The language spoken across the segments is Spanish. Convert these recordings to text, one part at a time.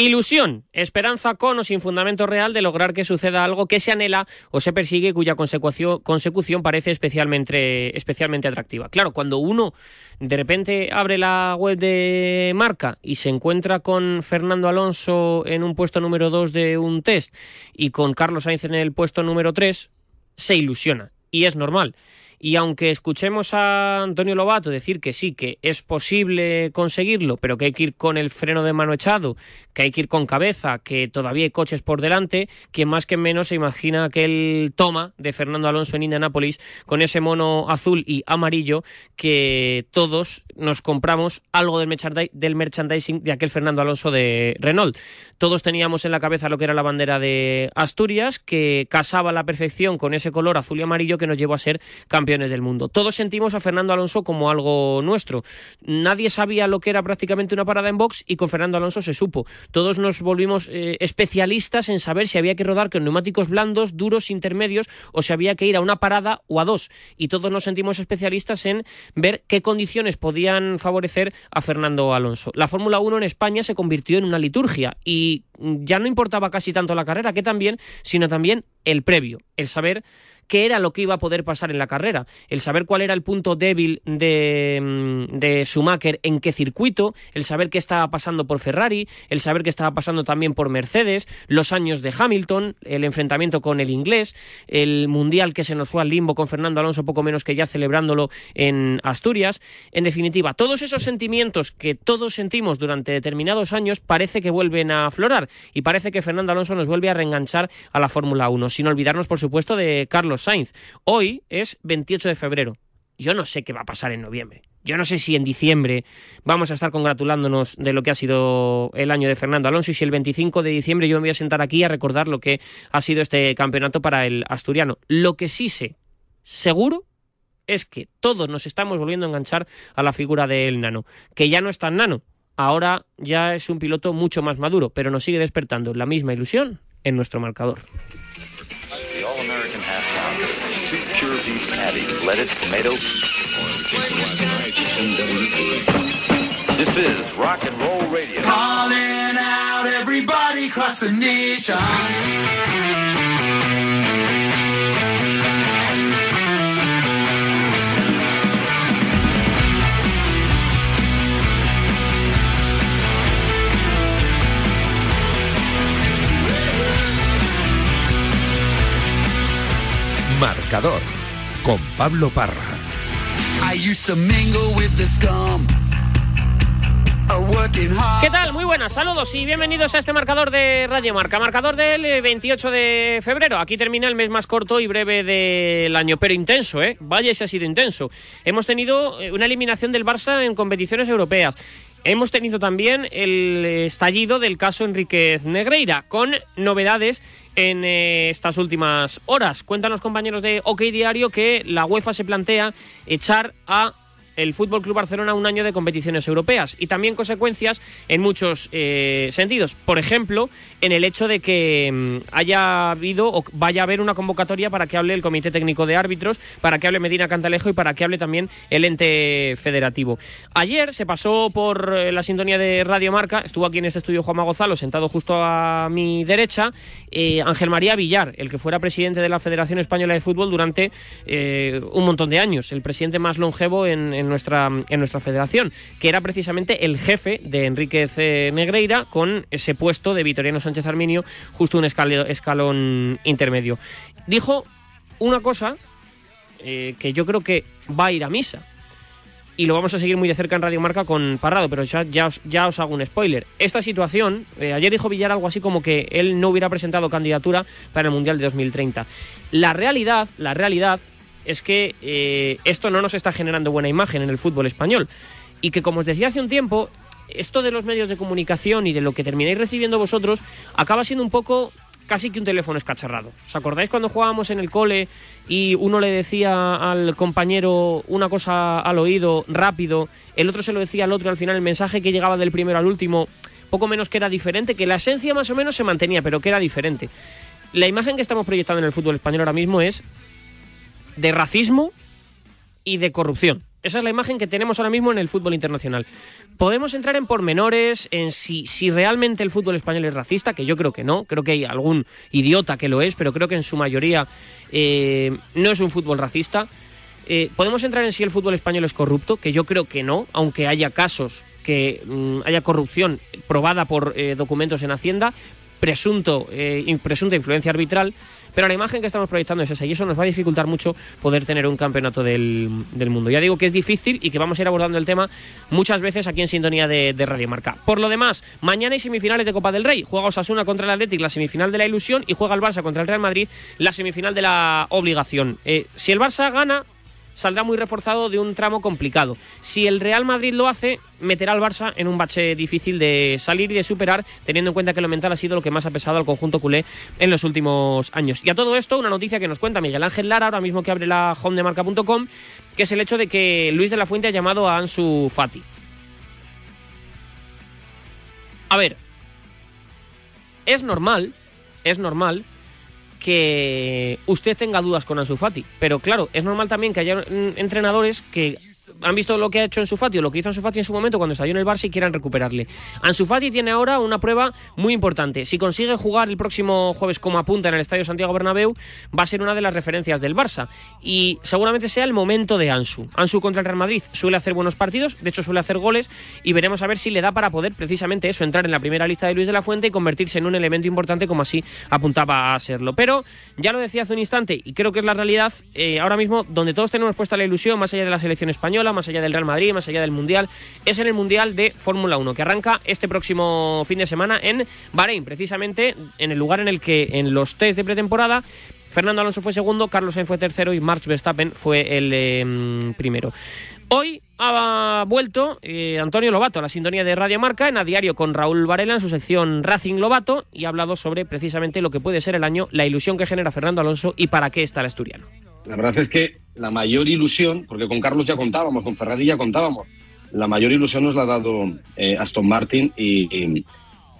Ilusión, esperanza con o sin fundamento real de lograr que suceda algo que se anhela o se persigue cuya consecución, parece especialmente, especialmente atractiva. Claro, cuando uno de repente abre la web de marca y se encuentra con Fernando Alonso en un puesto número 2 de un test y con Carlos Sainz en el puesto número 3, se ilusiona. Y es normal. Y aunque escuchemos a Antonio Lobato decir que sí, que es posible conseguirlo, pero que hay que ir con el freno de mano echado, que hay que ir con cabeza, que todavía hay coches por delante, quien más que menos se imagina aquel toma de Fernando Alonso en Indianápolis con ese mono azul y amarillo que todos nos compramos algo del merchandising de aquel Fernando Alonso de Renault. Todos teníamos en la cabeza lo que era la bandera de Asturias, que casaba a la perfección con ese color azul y amarillo que nos llevó a ser del mundo. Todos sentimos a Fernando Alonso como algo nuestro. Nadie sabía lo que era prácticamente una parada en box y con Fernando Alonso se supo. Todos nos volvimos eh, especialistas en saber si había que rodar con neumáticos blandos, duros, intermedios o si había que ir a una parada o a dos. Y todos nos sentimos especialistas en ver qué condiciones podía favorecer a Fernando Alonso. La Fórmula 1 en España se convirtió en una liturgia y ya no importaba casi tanto la carrera que también, sino también el previo, el saber qué era lo que iba a poder pasar en la carrera, el saber cuál era el punto débil de, mm, de Schumacher, en qué circuito, el saber qué estaba pasando por Ferrari, el saber qué estaba pasando también por Mercedes, los años de Hamilton, el enfrentamiento con el inglés, el mundial que se nos fue al limbo con Fernando Alonso poco menos que ya celebrándolo en Asturias. En definitiva, todos esos sentimientos que todos sentimos durante determinados años parece que vuelven a aflorar y parece que Fernando Alonso nos vuelve a reenganchar a la Fórmula 1, sin olvidarnos por supuesto de Carlos Sainz. Hoy es 28 de febrero. Yo no sé qué va a pasar en noviembre. Yo no sé si en diciembre vamos a estar congratulándonos de lo que ha sido el año de Fernando Alonso y si el 25 de diciembre yo me voy a sentar aquí a recordar lo que ha sido este campeonato para el asturiano. Lo que sí sé, seguro, es que todos nos estamos volviendo a enganchar a la figura del nano, que ya no es tan nano, ahora ya es un piloto mucho más maduro, pero nos sigue despertando la misma ilusión en nuestro marcador. Lettuce, tomato. This is rock and roll radio. Calling out everybody across the nation. Marcador con Pablo Parra. ¿Qué tal? Muy buenas, saludos y bienvenidos a este marcador de Radio Marca, marcador del 28 eh, de febrero. Aquí termina el mes más corto y breve del año, pero intenso, ¿eh? Vaya si ha sido intenso. Hemos tenido eh, una eliminación del Barça en competiciones europeas. Hemos tenido también el estallido del caso Enriquez Negreira, con novedades en eh, estas últimas horas. Cuéntanos, compañeros de OK Diario, que la UEFA se plantea echar a el Fútbol Club Barcelona un año de competiciones europeas y también consecuencias en muchos eh, sentidos. Por ejemplo, en el hecho de que mm, haya habido o vaya a haber una convocatoria para que hable el Comité Técnico de Árbitros, para que hable Medina Cantalejo y para que hable también el ente federativo. Ayer se pasó por eh, la sintonía de Radio Marca, estuvo aquí en este estudio Juanma Gonzalo, sentado justo a mi derecha, eh, Ángel María Villar, el que fuera presidente de la Federación Española de Fútbol durante un montón de años, el presidente más longevo en en nuestra, en nuestra federación, que era precisamente el jefe de Enríquez Negreira con ese puesto de Vitoriano Sánchez Arminio, justo un escalón, intermedio. Dijo una cosa eh, que yo creo que va a ir a misa. Y lo vamos a seguir muy de cerca en Radio Marca con Parrado, pero ya, ya, os, hago un spoiler. Esta situación, eh, ayer dijo Villar algo así como que él no hubiera presentado candidatura para el Mundial de 2030. La realidad, la realidad es que eh, esto no nos está generando buena imagen en el fútbol español. Y que, como os decía hace un tiempo, esto de los medios de comunicación y de lo que termináis recibiendo vosotros acaba siendo un poco casi que un teléfono escacharrado. ¿Os acordáis cuando jugábamos en el cole y uno le decía al compañero una cosa al oído rápido, el otro se lo decía al otro y al final el mensaje que llegaba del primero al último, poco menos que era diferente, que la esencia más o menos se mantenía, pero que era diferente? La imagen que estamos proyectando en el fútbol español ahora mismo es de racismo y de corrupción. Esa es la imagen que tenemos ahora mismo en el fútbol internacional. Podemos entrar en pormenores, en si, si realmente el fútbol español es racista, que yo creo que no, creo que hay algún idiota que lo es, pero creo que en su mayoría eh, no es un fútbol racista. Eh, podemos entrar en si el fútbol español es corrupto, que yo creo que no, aunque haya casos que mm, haya corrupción probada por eh, documentos en Hacienda, presunto, presunta influencia arbitral. Pero la imagen que estamos proyectando es esa y eso nos va a dificultar mucho poder tener un campeonato del, mundo. Ya digo que es difícil y que vamos a ir abordando el tema muchas veces aquí en sintonía de, de Radio Marca. Por lo demás, mañana hay semifinales de Copa del Rey. Juega Osasuna contra el Athletic, la semifinal de la ilusión, y juega el Barça contra el Real Madrid, la semifinal de la obligación. Eh, si el Barça gana, saldrá muy reforzado de un tramo complicado. Si el Real Madrid lo hace, meterá al Barça en un bache difícil de salir y de superar, teniendo en cuenta que lo mental ha sido lo que más ha pesado al conjunto culé en los últimos años. Y a todo esto, una noticia que nos cuenta Miguel Ángel Lara, ahora mismo que abre la home de marca.com, que es el hecho de que Luis de la Fuente ha llamado a Ansu Fati. A ver, es normal, es normal que usted tenga dudas con Ansu Fati. Pero claro, es normal también que haya mm, entrenadores que han visto lo que ha hecho en su Fati lo que hizo Ansu Fati en su momento cuando estalló en el Barça y quieran recuperarle. Ansu Fati tiene ahora una prueba muy importante. Si consigue jugar el próximo jueves como apunta en el Estadio Santiago Bernabéu, va a ser una de las referencias del Barça y seguramente sea el momento de Ansu. Ansu contra el Real Madrid suele hacer buenos partidos, de hecho suele hacer goles y veremos a ver si le da para poder precisamente eso, entrar en la primera lista de Luis de la Fuente y convertirse en un elemento importante como así apuntaba a serlo. Pero ya lo decía hace un instante y creo que es la realidad, eh, ahora mismo donde todos tenemos puesta la ilusión, más allá de la selección española, más allá del Real Madrid, más allá del Mundial, es en el Mundial de Fórmula 1, que arranca este próximo fin de semana en Bahrein, precisamente en el lugar en el que en los test de pretemporada Fernando Alonso fue segundo, Carlos Sainz fue tercero y Max Verstappen fue el em, primero. Hoy ha vuelto eh, Antonio Lobato a la sintonía de Radio Marca en a diario con Raúl Varela en su sección Racing Lobato y ha hablado sobre precisamente lo que puede ser el año, la ilusión que genera Fernando Alonso y para qué está el asturiano. La verdad es que la mayor ilusión, porque con Carlos ya contábamos, con Ferrari ya contábamos, la mayor ilusión nos la ha dado eh, Aston Martin y,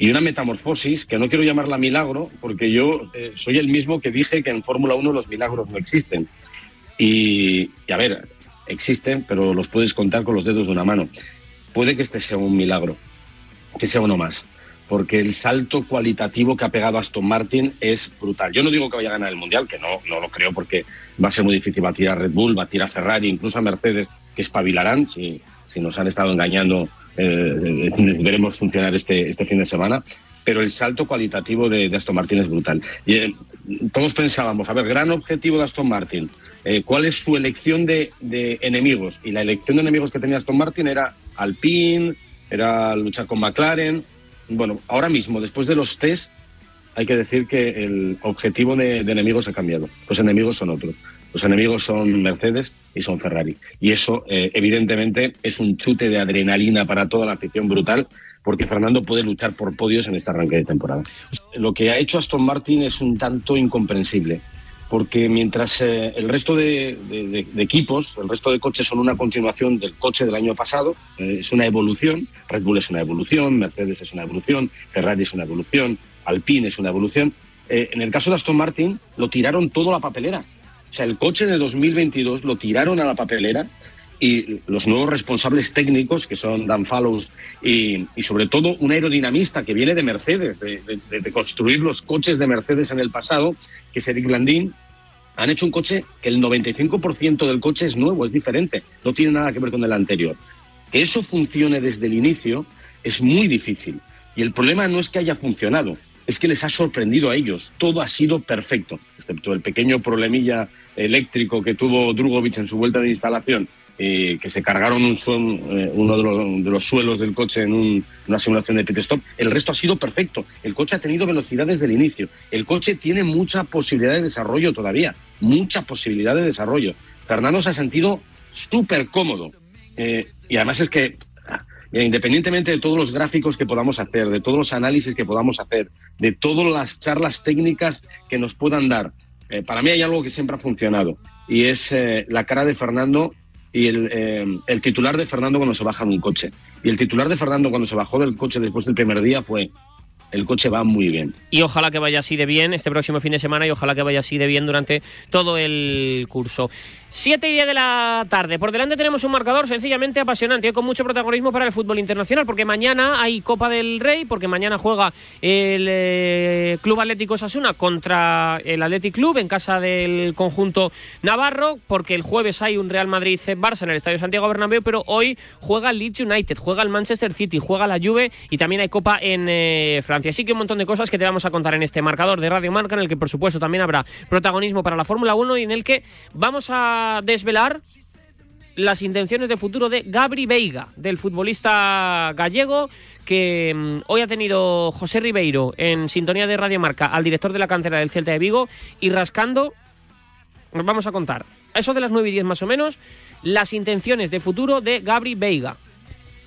una metamorfosis que no quiero llamarla milagro, porque yo eh, soy el mismo que dije que en Fórmula 1 los milagros no existen. Y, y, a ver, existen, pero los puedes contar con los dedos de una mano. Puede que este sea un milagro, que sea uno más porque el salto cualitativo que ha pegado Aston Martin es brutal. Yo no digo que vaya a ganar el Mundial, que no, no lo creo porque va a ser muy difícil batir a Red Bull, batir a Ferrari, incluso a Mercedes, que espabilarán si, si nos han estado engañando. Eh, veremos funcionar este, este fin de semana. Pero el salto cualitativo de, Aston Martin es brutal. Y, eh, todos pensábamos, a ver, gran objetivo de Aston Martin, eh, ¿cuál es su elección de, de enemigos? Y la elección de enemigos que tenía Aston Martin era Alpine, era luchar con McLaren, bueno, ahora mismo, después de los test, hay que decir que el objetivo de, enemigos ha cambiado. Los enemigos son otros. Los enemigos son Mercedes y son Ferrari. Y eso, eh, evidentemente, es un chute de adrenalina para toda la afición brutal, porque Fernando puede luchar por podios en este arranque de temporada. Lo que ha hecho Aston Martin es un tanto incomprensible porque mientras eh, el resto de, equipos, el resto de coches son una continuación del coche del año pasado, eh, es una evolución, Red Bull es una evolución, Mercedes es una evolución, Ferrari es una evolución, Alpine es una evolución. Eh, en el caso de Aston Martin lo tiraron todo a la papelera. O sea, el coche de 2022 lo tiraron a la papelera y los nuevos responsables técnicos, que son Dan Fallows y, sobre todo un aerodinamista que viene de Mercedes, de, construir los coches de Mercedes en el pasado, que es Eric Blandín, han hecho un coche que el 95% del coche es nuevo, es diferente, no tiene nada que ver con el anterior. Que eso funcione desde el inicio es muy difícil. Y el problema no es que haya funcionado, es que les ha sorprendido a ellos. Todo ha sido perfecto, excepto el pequeño problemilla eléctrico que tuvo Drugovic en su vuelta de instalación, eh, que se cargaron un eh, uno de los, suelos del coche en una simulación de pit stop. El resto ha sido perfecto. El coche ha tenido velocidad desde el inicio. El coche tiene mucha posibilidad de desarrollo todavía, mucha posibilidad de desarrollo. Fernando se ha sentido súper cómodo. Eh, y además es que, independientemente de todos los gráficos que podamos hacer, de todos los análisis que podamos hacer, de todas las charlas técnicas que nos puedan dar, para mí hay algo que siempre ha funcionado y es la cara de Fernando y eh, el, titular de Fernando cuando se baja de un coche. Y el titular de Fernando cuando se bajó del coche después del primer día fue, el coche va muy bien. Y ojalá que vaya así de bien este próximo fin de semana y ojalá que vaya así de bien durante todo el curso. 7 y 10 de la tarde. Por delante tenemos un marcador sencillamente apasionante, y con mucho protagonismo para el fútbol internacional, porque mañana hay Copa del Rey, porque mañana juega el eh, Club Atlético Sasuna contra el Athletic Club en casa del conjunto navarro, porque el jueves hay un Real Madrid-Barça en el Estadio Santiago Bernabéu, pero hoy juega el Leeds United, juega el Manchester City, juega la Juve y también hay Copa en eh, Francia. Así que un montón de cosas que te vamos a contar en este marcador de Radio Marca, en el que por supuesto también habrá protagonismo para la Fórmula 1 y en el que vamos a desvelar las intenciones de futuro de Gabri Veiga, del futbolista gallego que mm, hoy ha tenido José Ribeiro en sintonía de Radio Marca al director de la cantera del Celta de Vigo y rascando, nos vamos a contar, eso de las 9 y 10 más o menos, las intenciones de futuro de Gabri Veiga.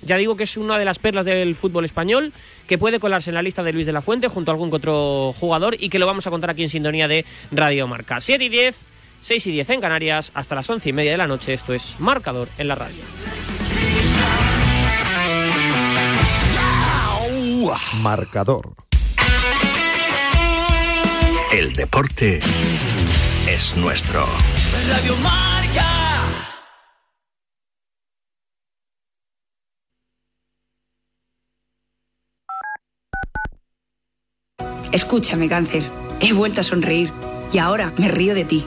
Ya digo que es una de las perlas del fútbol español que puede colarse en la lista de Luis de la Fuente junto a algún otro jugador y que lo vamos a contar aquí en sintonía de Radio Marca. 7 y 10 6 y 10 en Canarias, hasta las 11 y media de la noche. Esto es Marcador en la radio. Marcador. El deporte es nuestro. Radio Marca. Escúchame, cáncer. He vuelto a sonreír y ahora me río de ti.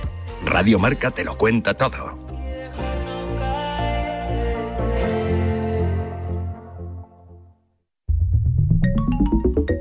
Radio Marca te lo cuenta todo.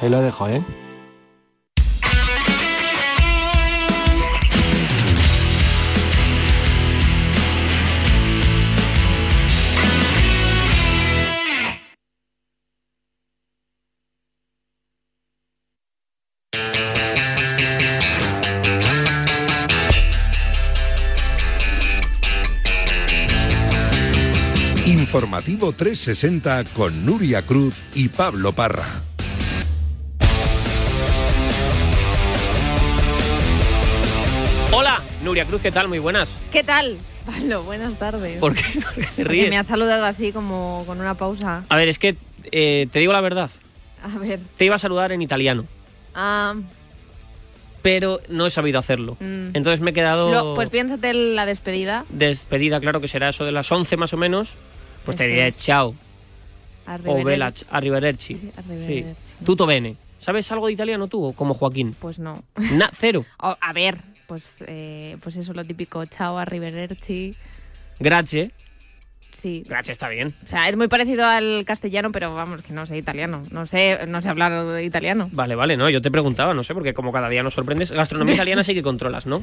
ahí lo dejo, ¿eh? Informativo 360 con Nuria Cruz y Pablo Parra. Nuria Cruz, ¿qué tal? Muy buenas. ¿Qué tal? Pablo, buenas tardes. ¿Por qué, ¿Por qué te Porque ríes? me has saludado así como con una pausa. A ver, es que eh, te digo la verdad. A ver. Te iba a saludar en italiano, ah, pero no he sabido hacerlo. Mm. Entonces me he quedado lo- pues piénsate en la despedida. despedida, claro que será eso de las 11 más o menos. Pues te diré es. chao o Arrivederci. bella, arrivederci. Sí, Sí. Tutto bene. ¿Sabes algo de italiano tú o como Joaquín? Pues no. Na, cero. A ver, pues, eh, pues eso, lo típico. Chao, arrivederci. Grazie. Sí. Grazie está bien. O sea, es muy parecido al castellano, pero vamos, que no sé italiano. No sé, no sé hablar italiano. Vale, vale, no, yo te preguntaba, no sé, porque como cada día nos sorprendes, gastronomía italiana sí que controlas, ¿no?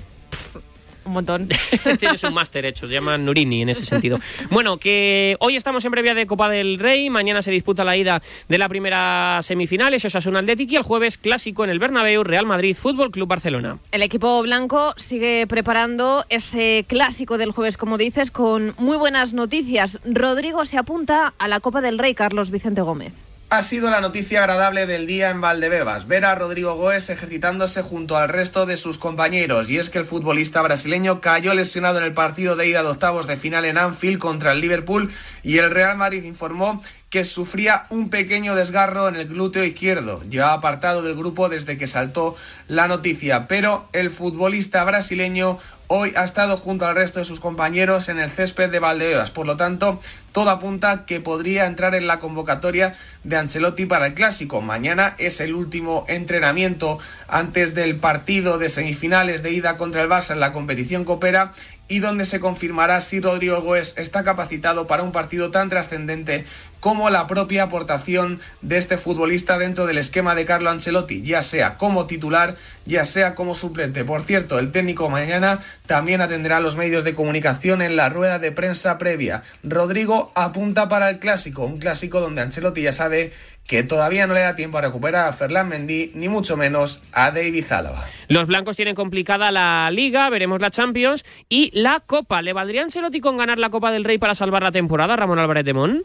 Un montón. Tienes un máster hecho, se llama Nurini en ese sentido. Bueno, que hoy estamos en previa de Copa del Rey, mañana se disputa la ida de la primera semifinal, eso es un Athletic y el jueves clásico en el Bernabéu, Real Madrid, Fútbol Club Barcelona. El equipo blanco sigue preparando ese clásico del jueves, como dices, con muy buenas noticias. Rodrigo se apunta a la Copa del Rey, Carlos Vicente Gómez. Ha sido la noticia agradable del día en Valdebebas, ver a Rodrigo Goes ejercitándose junto al resto de sus compañeros, y es que el futbolista brasileño cayó lesionado en el partido de ida de octavos de final en Anfield contra el Liverpool y el Real Madrid informó que sufría un pequeño desgarro en el glúteo izquierdo. Llevaba apartado del grupo desde que saltó la noticia, pero el futbolista brasileño hoy ha estado junto al resto de sus compañeros en el césped de Valdebebas. Por lo tanto, todo apunta que podría entrar en la convocatoria de Ancelotti para el clásico. Mañana es el último entrenamiento antes del partido de semifinales de ida contra el Barça en la competición copera y donde se confirmará si Rodrigo Goes está capacitado para un partido tan trascendente como la propia aportación de este futbolista dentro del esquema de Carlo Ancelotti, ya sea como titular, ya sea como suplente. Por cierto, el técnico mañana también atenderá a los medios de comunicación en la rueda de prensa previa. Rodrigo apunta para el clásico, un clásico donde Ancelotti ya sabe que todavía no le da tiempo a recuperar a Ferland Mendy, ni mucho menos a David Zálava. Los blancos tienen complicada la Liga, veremos la Champions y la Copa. ¿Le valdría Ancelotti con ganar la Copa del Rey para salvar la temporada, Ramón Álvarez de Mon?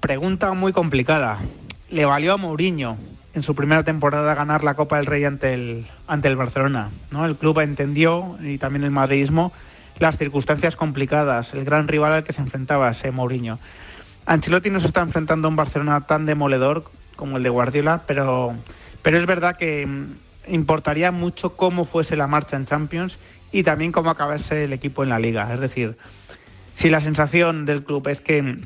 Pregunta muy complicada. Le valió a Mourinho en su primera temporada ganar la Copa del Rey ante el, ante el Barcelona. ¿no? El club entendió, y también el madridismo, las circunstancias complicadas, el gran rival al que se enfrentaba ese Mourinho. Ancelotti no se está enfrentando a un Barcelona tan demoledor como el de Guardiola, pero, pero es verdad que mm, importaría mucho cómo fuese la marcha en Champions y también cómo acabase el equipo en la liga. Es decir, si la sensación del club es que mm,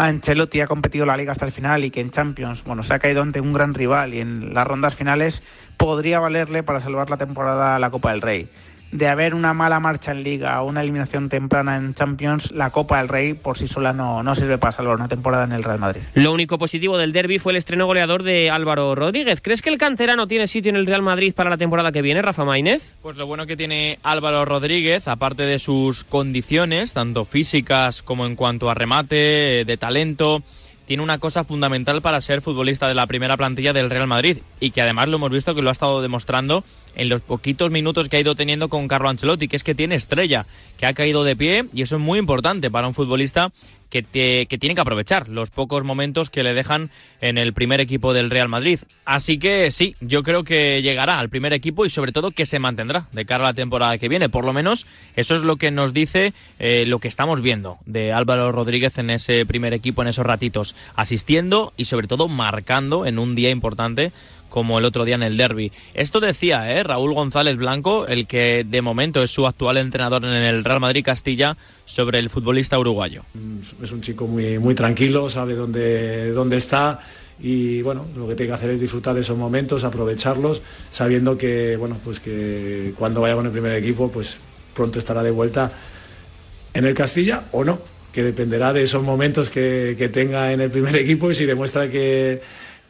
Ancelotti ha competido la liga hasta el final y que en Champions, bueno, se ha caído ante un gran rival y en las rondas finales podría valerle para salvar la temporada a la Copa del Rey de haber una mala marcha en Liga o una eliminación temprana en Champions, la Copa del Rey por sí sola no, no sirve para salvar una temporada en el Real Madrid. Lo único positivo del derby fue el estreno goleador de Álvaro Rodríguez. ¿Crees que el canterano tiene sitio en el Real Madrid para la temporada que viene, Rafa Maínez? Pues lo bueno que tiene Álvaro Rodríguez, aparte de sus condiciones, tanto físicas como en cuanto a remate, de talento, tiene una cosa fundamental para ser futbolista de la primera plantilla del Real Madrid y que además lo hemos visto que lo ha estado demostrando en los poquitos minutos que ha ido teniendo con Carlo Ancelotti, que es que tiene estrella, que ha caído de pie y eso es muy importante para un futbolista que, que, tiene que aprovechar los pocos momentos que le dejan en el primer equipo del Real Madrid. Así que sí, yo creo que llegará al primer equipo y sobre todo que se mantendrá de cara a la temporada que viene. Por lo menos eso es lo que nos dice eh, lo que estamos viendo de Álvaro Rodríguez en ese primer equipo, en esos ratitos, asistiendo y sobre todo marcando en un día importante como el otro día en el derby. Esto decía ¿eh? Raúl González Blanco, el que de momento es su actual entrenador en el Real Madrid Castilla, sobre el futbolista uruguayo. Es un chico muy, muy tranquilo, sabe dónde, dónde está y bueno, lo que tiene que hacer es disfrutar de esos momentos, aprovecharlos, sabiendo que bueno, pues que cuando vaya con el primer equipo, pues pronto estará de vuelta en el Castilla o no, que dependerá de esos momentos que, que tenga en el primer equipo y si demuestra que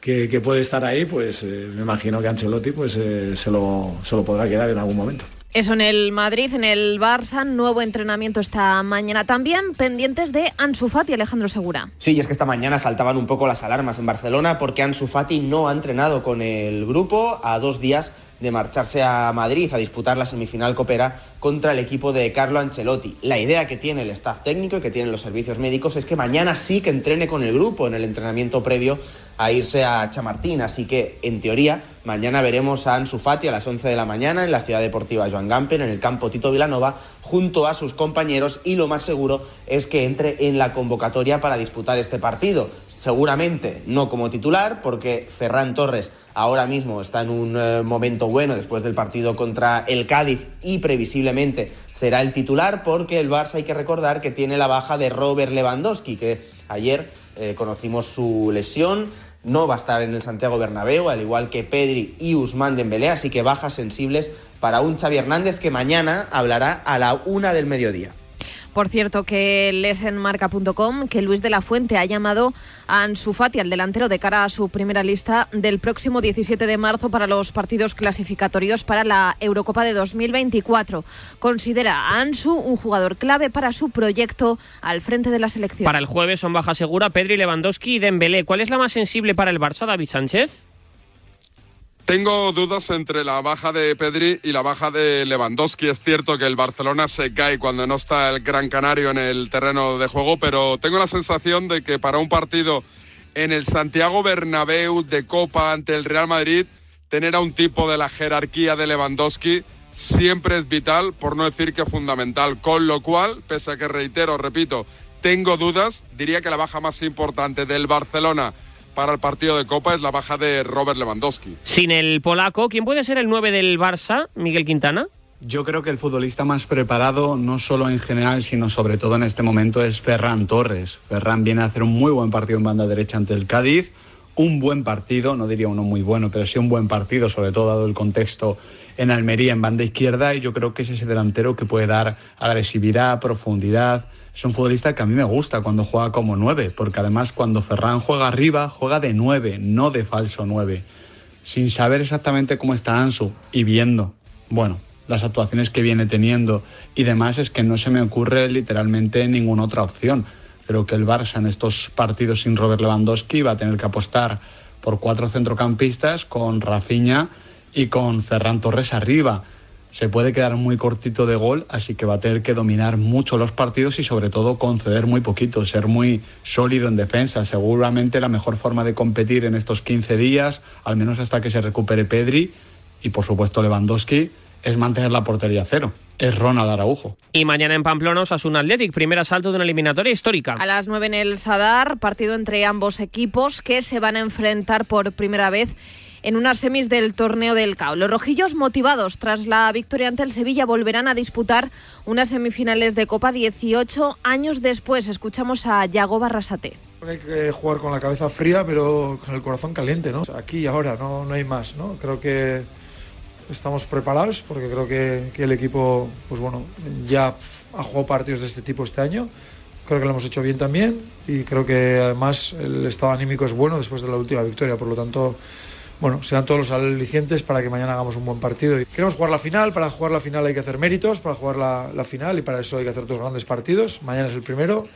que, puede estar ahí, pues eh, me imagino que Ancelotti pues, eh, se, lo, se lo podrá quedar en algún momento. Eso en el Madrid, en el Barça, nuevo entrenamiento esta mañana. También pendientes de Ansu Fati, Alejandro Segura. Sí, y es que esta mañana saltaban un poco las alarmas en Barcelona porque Ansu Fati no ha entrenado con el grupo a dos días de marcharse a Madrid a disputar la semifinal Copera contra el equipo de Carlo Ancelotti. La idea que tiene el staff técnico y que tienen los servicios médicos es que mañana sí que entrene con el grupo en el entrenamiento previo a irse a Chamartín. Así que, en teoría, mañana veremos a Ansu Fati a las 11 de la mañana en la Ciudad Deportiva Joan Gamper, en el campo Tito Vilanova, junto a sus compañeros y lo más seguro es que entre en la convocatoria para disputar este partido. Seguramente no como titular, porque Ferran Torres ahora mismo está en un eh, momento bueno después del partido contra el Cádiz y previsiblemente será el titular porque el Barça hay que recordar que tiene la baja de Robert Lewandowski, que ayer eh, conocimos su lesión, no va a estar en el Santiago Bernabéu, al igual que Pedri y Usman Dembélé, así que bajas sensibles para un Xavi Hernández que mañana hablará a la una del mediodía. Por cierto, que lees en marca.com que Luis de la Fuente ha llamado a Ansu Fati, al delantero, de cara a su primera lista del próximo 17 de marzo para los partidos clasificatorios para la Eurocopa de 2024. Considera a Ansu un jugador clave para su proyecto al frente de la selección. Para el jueves son baja segura Pedri, Lewandowski y Dembélé. ¿Cuál es la más sensible para el Barça, David Sánchez? Tengo dudas entre la baja de Pedri y la baja de Lewandowski. Es cierto que el Barcelona se cae cuando no está el Gran Canario en el terreno de juego, pero tengo la sensación de que para un partido en el Santiago Bernabéu de Copa ante el Real Madrid, tener a un tipo de la jerarquía de Lewandowski siempre es vital, por no decir que fundamental. Con lo cual, pese a que reitero, repito, tengo dudas, diría que la baja más importante del Barcelona para el partido de Copa es la baja de Robert Lewandowski. Sin el polaco, ¿quién puede ser el 9 del Barça, Miguel Quintana? Yo creo que el futbolista más preparado, no solo en general, sino sobre todo en este momento, es Ferran Torres. Ferran viene a hacer un muy buen partido en banda derecha ante el Cádiz. Un buen partido, no diría uno muy bueno, pero sí un buen partido, sobre todo dado el contexto en Almería en banda izquierda y yo creo que es ese delantero que puede dar agresividad, profundidad. Es un futbolista que a mí me gusta cuando juega como nueve, porque además cuando Ferran juega arriba, juega de nueve, no de falso nueve. Sin saber exactamente cómo está Ansu y viendo, bueno, las actuaciones que viene teniendo y demás, es que no se me ocurre literalmente ninguna otra opción. Creo que el Barça en estos partidos sin Robert Lewandowski va a tener que apostar por cuatro centrocampistas con Rafinha y con Ferran Torres arriba. Se puede quedar muy cortito de gol, así que va a tener que dominar mucho los partidos y sobre todo conceder muy poquito, ser muy sólido en defensa. Seguramente la mejor forma de competir en estos 15 días, al menos hasta que se recupere Pedri y por supuesto Lewandowski, es mantener la portería cero. Es Ronald Araujo. Y mañana en Pamplona, un Athletic, primer asalto de una eliminatoria histórica. A las 9 en el Sadar, partido entre ambos equipos que se van a enfrentar por primera vez en unas semis del torneo del CAO. Los rojillos motivados tras la victoria ante el Sevilla volverán a disputar unas semifinales de Copa 18 años después. Escuchamos a Yago Barrasate. Hay que jugar con la cabeza fría, pero con el corazón caliente, ¿no? Aquí y ahora, no, no hay más, ¿no? Creo que estamos preparados porque creo que, que, el equipo, pues bueno, ya ha jugado partidos de este tipo este año. Creo que lo hemos hecho bien también y creo que además el estado anímico es bueno después de la última victoria. Por lo tanto, bueno, sean todos los alicientes para que mañana hagamos un buen partido. Queremos jugar la final, para jugar la final hay que hacer méritos, para jugar la, la final y para eso hay que hacer dos grandes partidos. Mañana es el primero,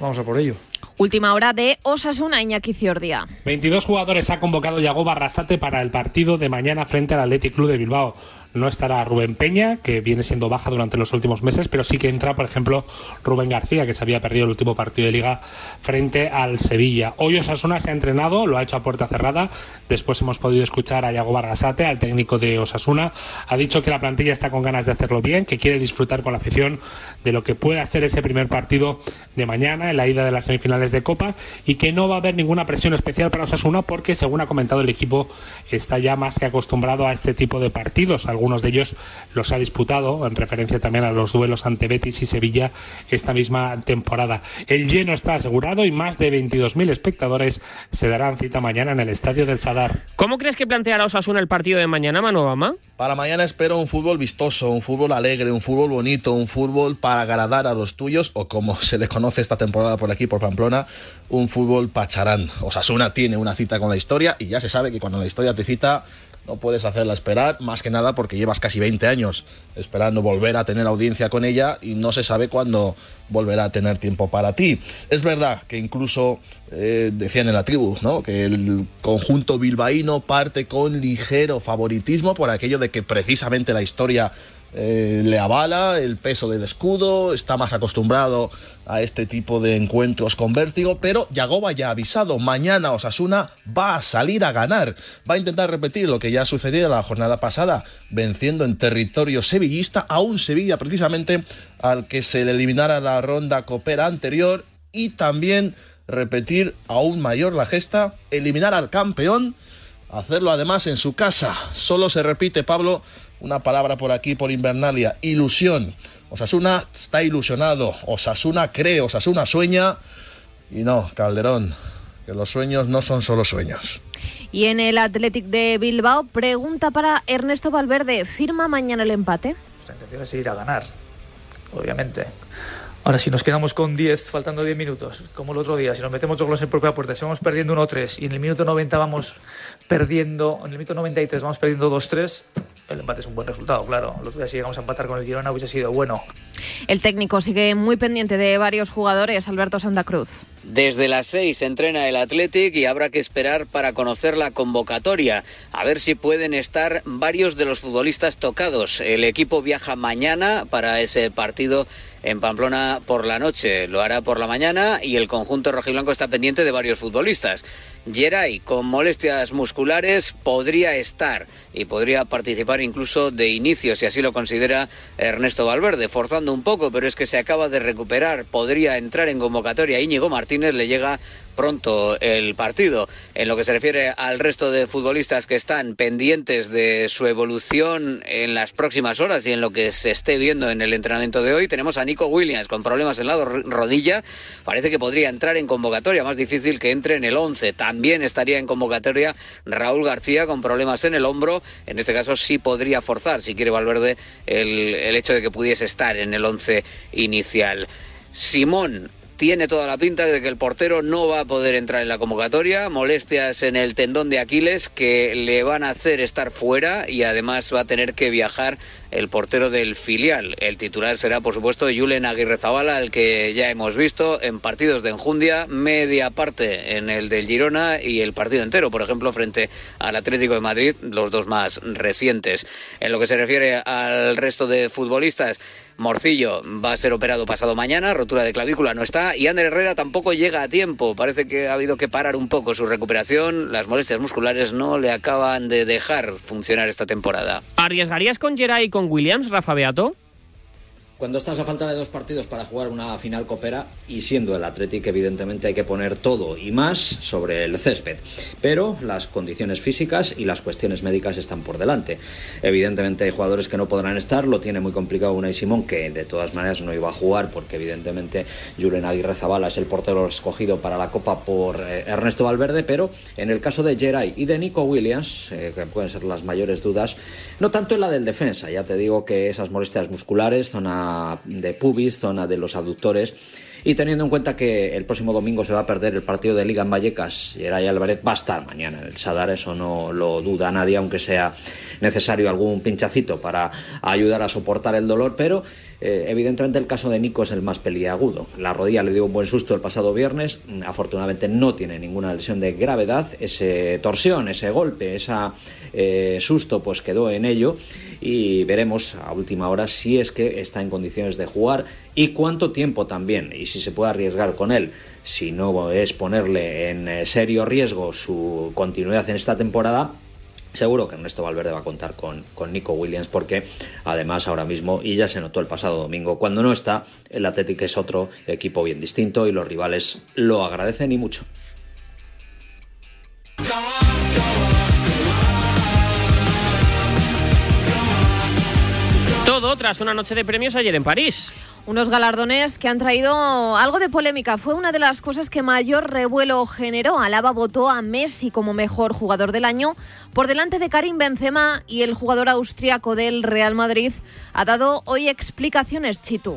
vamos a por ello. Última hora de Osasuna Iñaki Ciordia. 22 jugadores ha convocado Yago Barrasate para el partido de mañana frente al Athletic Club de Bilbao. No estará Rubén Peña, que viene siendo baja durante los últimos meses, pero sí que entra, por ejemplo, Rubén García, que se había perdido el último partido de liga frente al Sevilla. Hoy Osasuna se ha entrenado, lo ha hecho a puerta cerrada. Después hemos podido escuchar a Yago Barrasate, al técnico de Osasuna. Ha dicho que la plantilla está con ganas de hacerlo bien, que quiere disfrutar con la afición de lo que pueda ser ese primer partido de mañana en la ida de las semifinales de Copa y que no va a haber ninguna presión especial para Osasuna porque, según ha comentado el equipo, está ya más que acostumbrado a este tipo de partidos algunos de ellos los ha disputado, en referencia también a los duelos ante Betis y Sevilla esta misma temporada. El lleno está asegurado y más de 22.000 espectadores se darán cita mañana en el Estadio del Sadar. ¿Cómo crees que planteará Osasuna el partido de mañana, Manu Obama? Para mañana espero un fútbol vistoso, un fútbol alegre, un fútbol bonito, un fútbol para agradar a los tuyos o como se le conoce esta temporada por aquí, por Pamplona, un fútbol pacharán. Osasuna tiene una cita con la historia y ya se sabe que cuando la historia te cita no puedes hacerla esperar, más que nada porque llevas casi 20 años esperando volver a tener audiencia con ella y no se sabe cuándo volverá a tener tiempo para ti. Es verdad que incluso eh, decían en la tribu, ¿no? Que el conjunto bilbaíno parte con ligero favoritismo por aquello de que precisamente la historia eh, le avala el peso del escudo, está más acostumbrado a este tipo de encuentros con vértigo, pero Yagoba ya ha avisado, mañana Osasuna va a salir a ganar, va a intentar repetir lo que ya sucedió la jornada pasada, venciendo en territorio sevillista a un Sevilla precisamente al que se le eliminara la ronda copera anterior y también repetir aún mayor la gesta, eliminar al campeón, hacerlo además en su casa. Solo se repite, Pablo, una palabra por aquí, por Invernalia, ilusión. Osasuna está ilusionado, Osasuna cree, Osasuna sueña. Y no, Calderón, que los sueños no son solo sueños. Y en el Athletic de Bilbao, pregunta para Ernesto Valverde, ¿firma mañana el empate? Nuestra intención es ir a ganar, obviamente. Ahora, si nos quedamos con 10, faltando 10 minutos, como el otro día, si nos metemos dos goles en propia puerta, si vamos perdiendo 1-3 y en el minuto 90 vamos perdiendo, en el minuto 93 vamos perdiendo 2-3, el empate es un buen resultado, claro. El otro día si llegamos a empatar con el Girona hubiese sido bueno. El técnico sigue muy pendiente de varios jugadores, Alberto Santa Cruz. Desde las 6 entrena el Athletic y habrá que esperar para conocer la convocatoria, a ver si pueden estar varios de los futbolistas tocados. El equipo viaja mañana para ese partido en Pamplona por la noche, lo hará por la mañana y el conjunto rojiblanco está pendiente de varios futbolistas. Geray, con molestias musculares, podría estar y podría participar incluso de inicio, si así lo considera Ernesto Valverde, forzando un poco, pero es que se acaba de recuperar, podría entrar en convocatoria. Íñigo Martínez le llega pronto el partido. En lo que se refiere al resto de futbolistas que están pendientes de su evolución en las próximas horas y en lo que se esté viendo en el entrenamiento de hoy, tenemos a Nico Williams con problemas en la rodilla. Parece que podría entrar en convocatoria, más difícil que entre en el 11. También estaría en convocatoria Raúl García con problemas en el hombro. En este caso sí podría forzar, si quiere Valverde, el, el hecho de que pudiese estar en el 11 inicial. Simón tiene toda la pinta de que el portero no va a poder entrar en la convocatoria, molestias en el tendón de Aquiles que le van a hacer estar fuera y además va a tener que viajar el portero del filial. El titular será, por supuesto, Julen Aguirre Zabala, el que ya hemos visto en partidos de enjundia, media parte en el del Girona y el partido entero, por ejemplo, frente al Atlético de Madrid, los dos más recientes. En lo que se refiere al resto de futbolistas, Morcillo va a ser operado pasado mañana, rotura de clavícula no está, y Ander Herrera tampoco llega a tiempo. Parece que ha habido que parar un poco su recuperación. Las molestias musculares no le acaban de dejar funcionar esta temporada. ¿Arriesgarías con Geray y con Williams, Rafa Beato? Cuando estás a falta de dos partidos para jugar una final copera y siendo el Athletic evidentemente hay que poner todo y más sobre el césped, pero las condiciones físicas y las cuestiones médicas están por delante. Evidentemente hay jugadores que no podrán estar, lo tiene muy complicado Unai Simón que de todas maneras no iba a jugar porque evidentemente Julen Aguirre Zabala es el portero escogido para la Copa por eh, Ernesto Valverde, pero en el caso de Geray y de Nico Williams, eh, que pueden ser las mayores dudas, no tanto en la del defensa, ya te digo que esas molestias musculares, zona de pubis, zona de los aductores y teniendo en cuenta que el próximo domingo se va a perder el partido de Liga en Vallecas, Geray Álvarez va a estar mañana en el Sadar, eso no lo duda nadie, aunque sea necesario algún pinchacito para ayudar a soportar el dolor, pero eh, evidentemente el caso de Nico es el más peliagudo. La rodilla le dio un buen susto el pasado viernes, afortunadamente no tiene ninguna lesión de gravedad, ese torsión, ese golpe, ese eh, susto pues quedó en ello y veremos a última hora si es que está en condiciones de jugar y cuánto tiempo también si se puede arriesgar con él. Si no es ponerle en eh, serio riesgo su continuidad en esta temporada, Seguro que Ernesto Valverde va a contar con, con, Nico Williams porque además ahora mismo, y ya se notó el pasado domingo, cuando no está, el Atlético es otro equipo bien distinto y los rivales lo agradecen y mucho. Todo tras una noche de premios ayer en París. Unos galardones que han traído algo de polémica. Fue una de las cosas que mayor revuelo generó. Alaba votó a Messi como mejor jugador del año por delante de Karim Benzema y el jugador austriaco del Real Madrid ha dado hoy explicaciones, Chitu.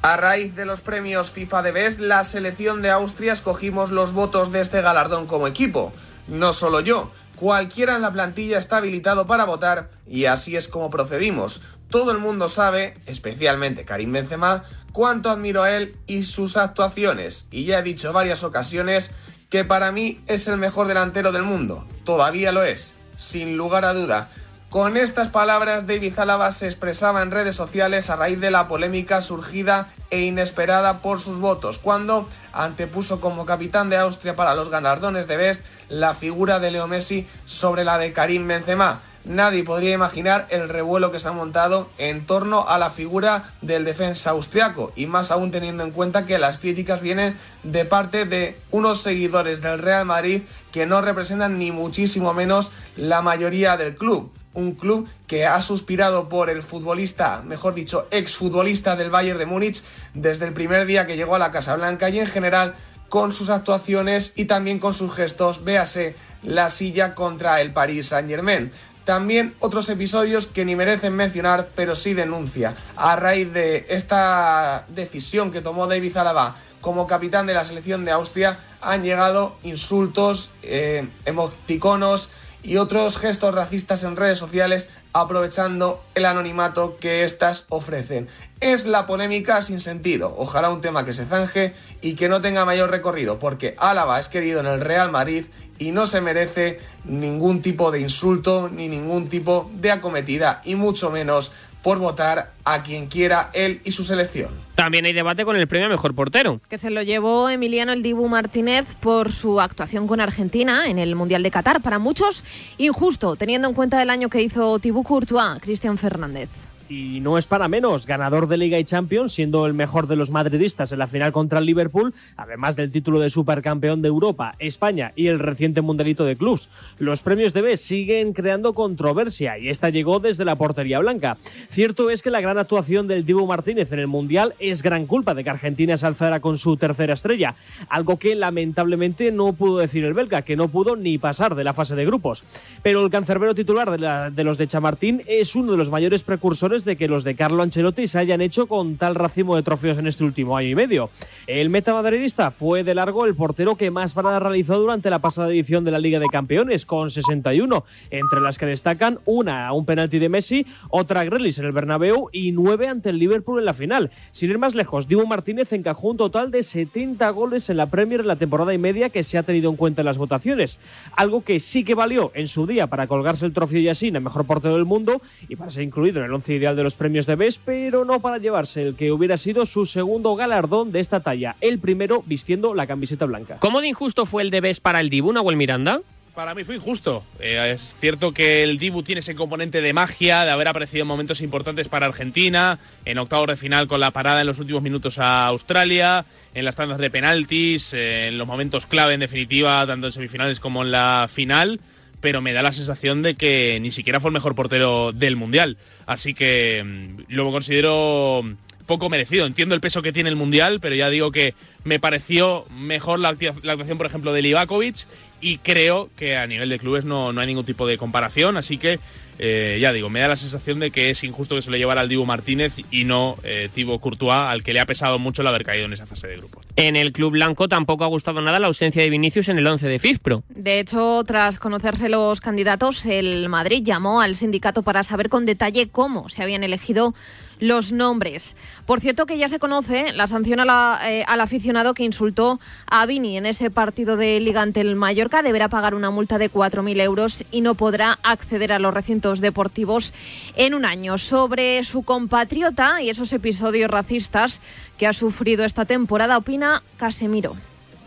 A raíz de los premios FIFA de Best, la selección de Austria escogimos los votos de este galardón como equipo. No solo yo, cualquiera en la plantilla está habilitado para votar y así es como procedimos. Todo el mundo sabe, especialmente Karim Benzema, cuánto admiro a él y sus actuaciones y ya he dicho varias ocasiones que para mí es el mejor delantero del mundo. Todavía lo es, sin lugar a duda. Con estas palabras, David Alaba se expresaba en redes sociales a raíz de la polémica surgida e inesperada por sus votos, cuando antepuso como capitán de Austria para los galardones de Best la figura de Leo Messi sobre la de Karim Benzema. Nadie podría imaginar el revuelo que se ha montado en torno a la figura del defensa austriaco, y más aún teniendo en cuenta que las críticas vienen de parte de unos seguidores del Real Madrid que no representan ni muchísimo menos la mayoría del club un club que ha suspirado por el futbolista, mejor dicho, exfutbolista del Bayern de Múnich desde el primer día que llegó a la Casa Blanca y en general con sus actuaciones y también con sus gestos, véase la silla contra el Paris Saint-Germain. También otros episodios que ni merecen mencionar, pero sí denuncia. A raíz de esta decisión que tomó David Alaba como capitán de la selección de Austria, han llegado insultos, eh, emoticonos, y otros gestos racistas en redes sociales aprovechando el anonimato que éstas ofrecen. Es la polémica sin sentido. Ojalá un tema que se zanje y que no tenga mayor recorrido, porque Álava es querido en el Real Madrid y no se merece ningún tipo de insulto ni ningún tipo de acometida, y mucho menos por votar a quien quiera él y su selección. También hay debate con el premio Mejor Portero. Que se lo llevó Emiliano El Dibu Martínez por su actuación con Argentina en el Mundial de Qatar. Para muchos, injusto, teniendo en cuenta el año que hizo Thibaut Courtois, Cristian Fernández. Y no es para menos, ganador de Liga y Champions, siendo el mejor de los madridistas en la final contra el Liverpool, además del título de supercampeón de Europa, España y el reciente mundialito de clubs. Los premios de B siguen creando controversia y esta llegó desde la portería blanca. Cierto es que la gran actuación del Dibu Martínez en el Mundial es gran culpa de que Argentina se alzara con su tercera estrella, algo que lamentablemente no pudo decir el belga, que no pudo ni pasar de la fase de grupos. Pero el cancerbero titular de, los de Chamartín es uno de los mayores precursores de que los de Carlo Ancelotti se hayan hecho con tal racimo de trofeos en este último año y medio. El meta madridista fue de largo el portero que más paradas realizó durante la pasada edición de la Liga de Campeones, con 61, entre las que destacan una a un penalti de Messi, otra a Grealish en el Bernabéu y nueve ante el Liverpool en la final. Sin ir más lejos, Dibu Martínez encajó un total de 70 goles en la Premier en la temporada y media que se ha tenido en cuenta en las votaciones, algo que sí que valió en su día para colgarse el trofeo Yassin, el mejor portero del mundo, y para ser incluido en el once ideal de los premios de BES, pero no para llevarse el que hubiera sido su segundo galardón de esta talla, el primero vistiendo la camiseta blanca. ¿Cómo de injusto fue el de BES para el Dibu, Nahuel Miranda? Para mí fue injusto. Eh, es cierto que el Dibu tiene ese componente de magia, de haber aparecido en momentos importantes para Argentina, en octavos de final con la parada en los últimos minutos a Australia, en las tandas de penaltis, eh, en los momentos clave en definitiva, tanto en semifinales como en la final pero me da la sensación de que ni siquiera fue el mejor portero del Mundial. Así que mm, lo considero poco merecido. Entiendo el peso que tiene el Mundial, pero ya digo que me pareció mejor la, actuación, por ejemplo, de Livakovic y creo que a nivel de clubes no, no hay ningún tipo de comparación, así que eh, ya digo, me da la sensación de que es injusto que se lo llevara al Dibu Martínez y no eh, Thibaut Courtois, al que le ha pesado mucho el haber caído en esa fase de grupo. En el club blanco tampoco ha gustado nada la ausencia de Vinicius en el 11 de FIFPro. De hecho, tras conocerse los candidatos, el Madrid llamó al sindicato para saber con detalle cómo se habían elegido los nombres. Por cierto que ya se conoce la sanción a la, eh, al aficionado que insultó a Vini en ese partido de Liga ante el Mallorca. Deberá pagar una multa de 4.000 euros y no podrá acceder a los recintos deportivos en un año. Sobre su compatriota y esos episodios racistas que ha sufrido esta temporada, opina Casemiro.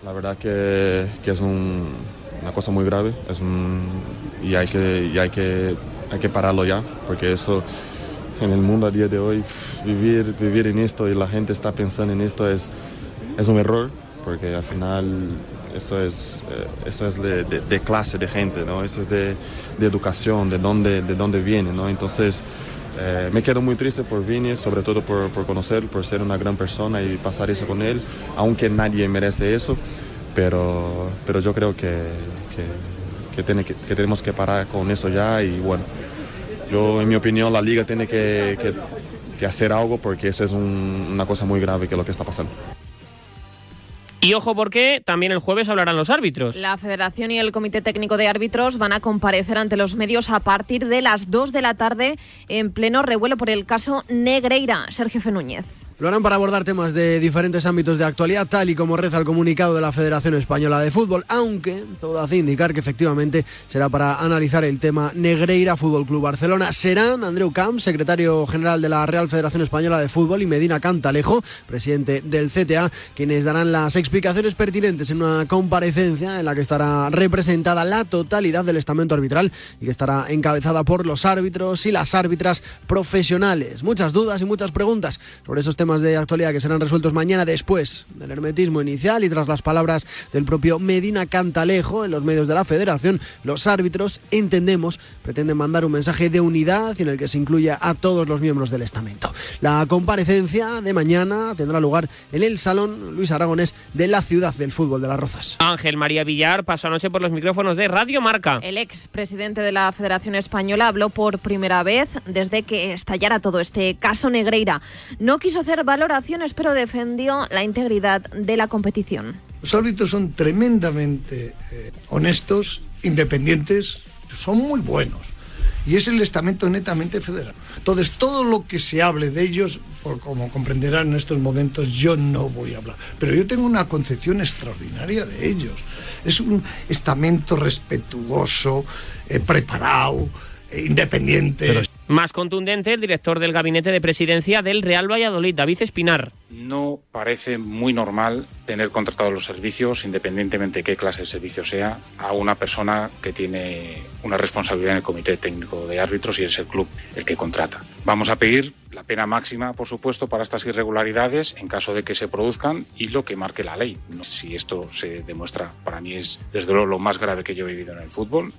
La verdad que, es un, una cosa muy grave es un, y, hay que, y hay, que, hay que pararlo ya, porque eso en el mundo a día de hoy, vivir, vivir en esto y la gente está pensando en esto es, es un error, porque al final eso es, eh, eso es de, clase de gente, ¿no? eso es de, educación, de dónde, de dónde viene. ¿no? Entonces, eh, me quedo muy triste por Vini, sobre todo por, por conocer, por ser una gran persona y pasar eso con él, aunque nadie merece eso, pero, pero yo creo que, que tenemos que parar con eso ya y bueno. Yo, en mi opinión, la liga tiene que, que, que hacer algo porque eso es un, una cosa muy grave que lo que está pasando. Y ojo porque también el jueves hablarán los árbitros. La Federación y el Comité Técnico de Árbitros van a comparecer ante los medios a partir de las 2 de la tarde en pleno revuelo por el caso Negreira. Sergio Fenúñez. Lo harán para abordar temas de diferentes ámbitos de actualidad, tal y como reza el comunicado de la Federación Española de Fútbol, aunque todo hace indicar que efectivamente será para analizar el tema Negreira Fútbol Club Barcelona. Serán Andreu Camps, secretario general de la Real Federación Española de Fútbol, y Medina Cantalejo, presidente del CTA, quienes darán las explicaciones pertinentes en una comparecencia en la que estará representada la totalidad del estamento arbitral y que estará encabezada por los árbitros y las árbitras profesionales. Muchas dudas y muchas preguntas sobre esos temas temas de actualidad que serán resueltos mañana después del hermetismo inicial y tras las palabras del propio Medina Cantalejo en los medios de la federación, los árbitros, entendemos, pretenden mandar un mensaje de unidad en el que se incluya a todos los miembros del estamento. La comparecencia de mañana tendrá lugar en el Salón Luis Aragonés de la ciudad del fútbol de las Rozas. Ángel María Villar pasó anoche por los micrófonos de Radio Marca. El ex presidente de la Federación Española habló por primera vez desde que estallara todo este caso Negreira. No quiso hacer valoraciones, pero defendió la integridad de la competición. Los árbitros son tremendamente eh, honestos, independientes, son muy buenos. Y es el estamento netamente federal. Entonces, todo lo que se hable de ellos, por como comprenderán en estos momentos, yo no voy a hablar. Pero yo tengo una concepción extraordinaria de ellos. Es un estamento respetuoso, eh, preparado, eh, independiente. Pero... Más contundente, el director del gabinete de presidencia del Real Valladolid, David Espinar. no parece muy normal tener contratados los servicios, independientemente de qué clase de servicio sea, a una persona que tiene una responsabilidad en el comité técnico de árbitros y es el club el que contrata. Vamos a pedir la pena máxima, por supuesto, para estas irregularidades en caso de que se produzcan y lo que marque la ley. Si esto se demuestra, para mí es desde luego lo más grave que yo he vivido en el fútbol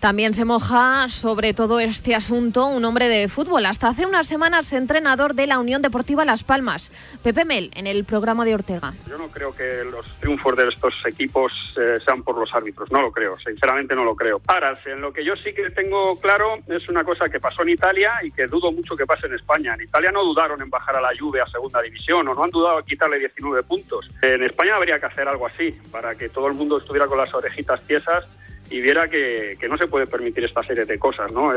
también se moja sobre todo este asunto un hombre de fútbol. Hasta hace unas semanas entrenador de la Unión Deportiva Las Palmas. Pepe Mel, en el programa de Ortega. Yo no creo que los triunfos de estos equipos eh, sean por los árbitros. No lo creo. Sinceramente no lo creo. Ahora, en lo que yo sí que tengo claro es una cosa que pasó en Italia y que dudo mucho que pase en España. En Italia no dudaron en bajar a la Juve a segunda división o no han dudado en quitarle 19 puntos. En España habría que hacer algo así para que todo el mundo estuviera con las orejitas tiesas y viera que, no se puede permitir esta serie de cosas, ¿no?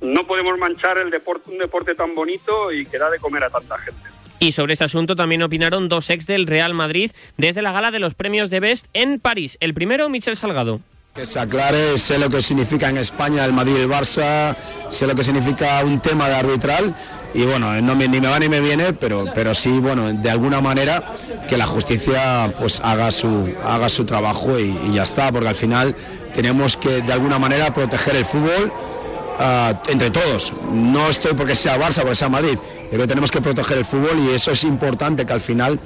no podemos manchar el deporte, un deporte tan bonito y que da de comer a tanta gente. Y sobre este asunto también opinaron dos ex del Real Madrid desde la gala de los premios de Best en París. El primero, Michel Salgado. Que se aclare, sé lo que significa en España el Madrid y el Barça, sé lo que significa un tema de arbitral y bueno, no me, ni me va ni me viene, pero, pero sí, bueno, de alguna manera que la justicia pues haga su, haga su trabajo y, y ya está, porque al final tenemos que de alguna manera proteger el fútbol ah, entre todos. No estoy porque sea Barça o porque sea Madrid, pero tenemos que proteger el fútbol y eso es importante que al final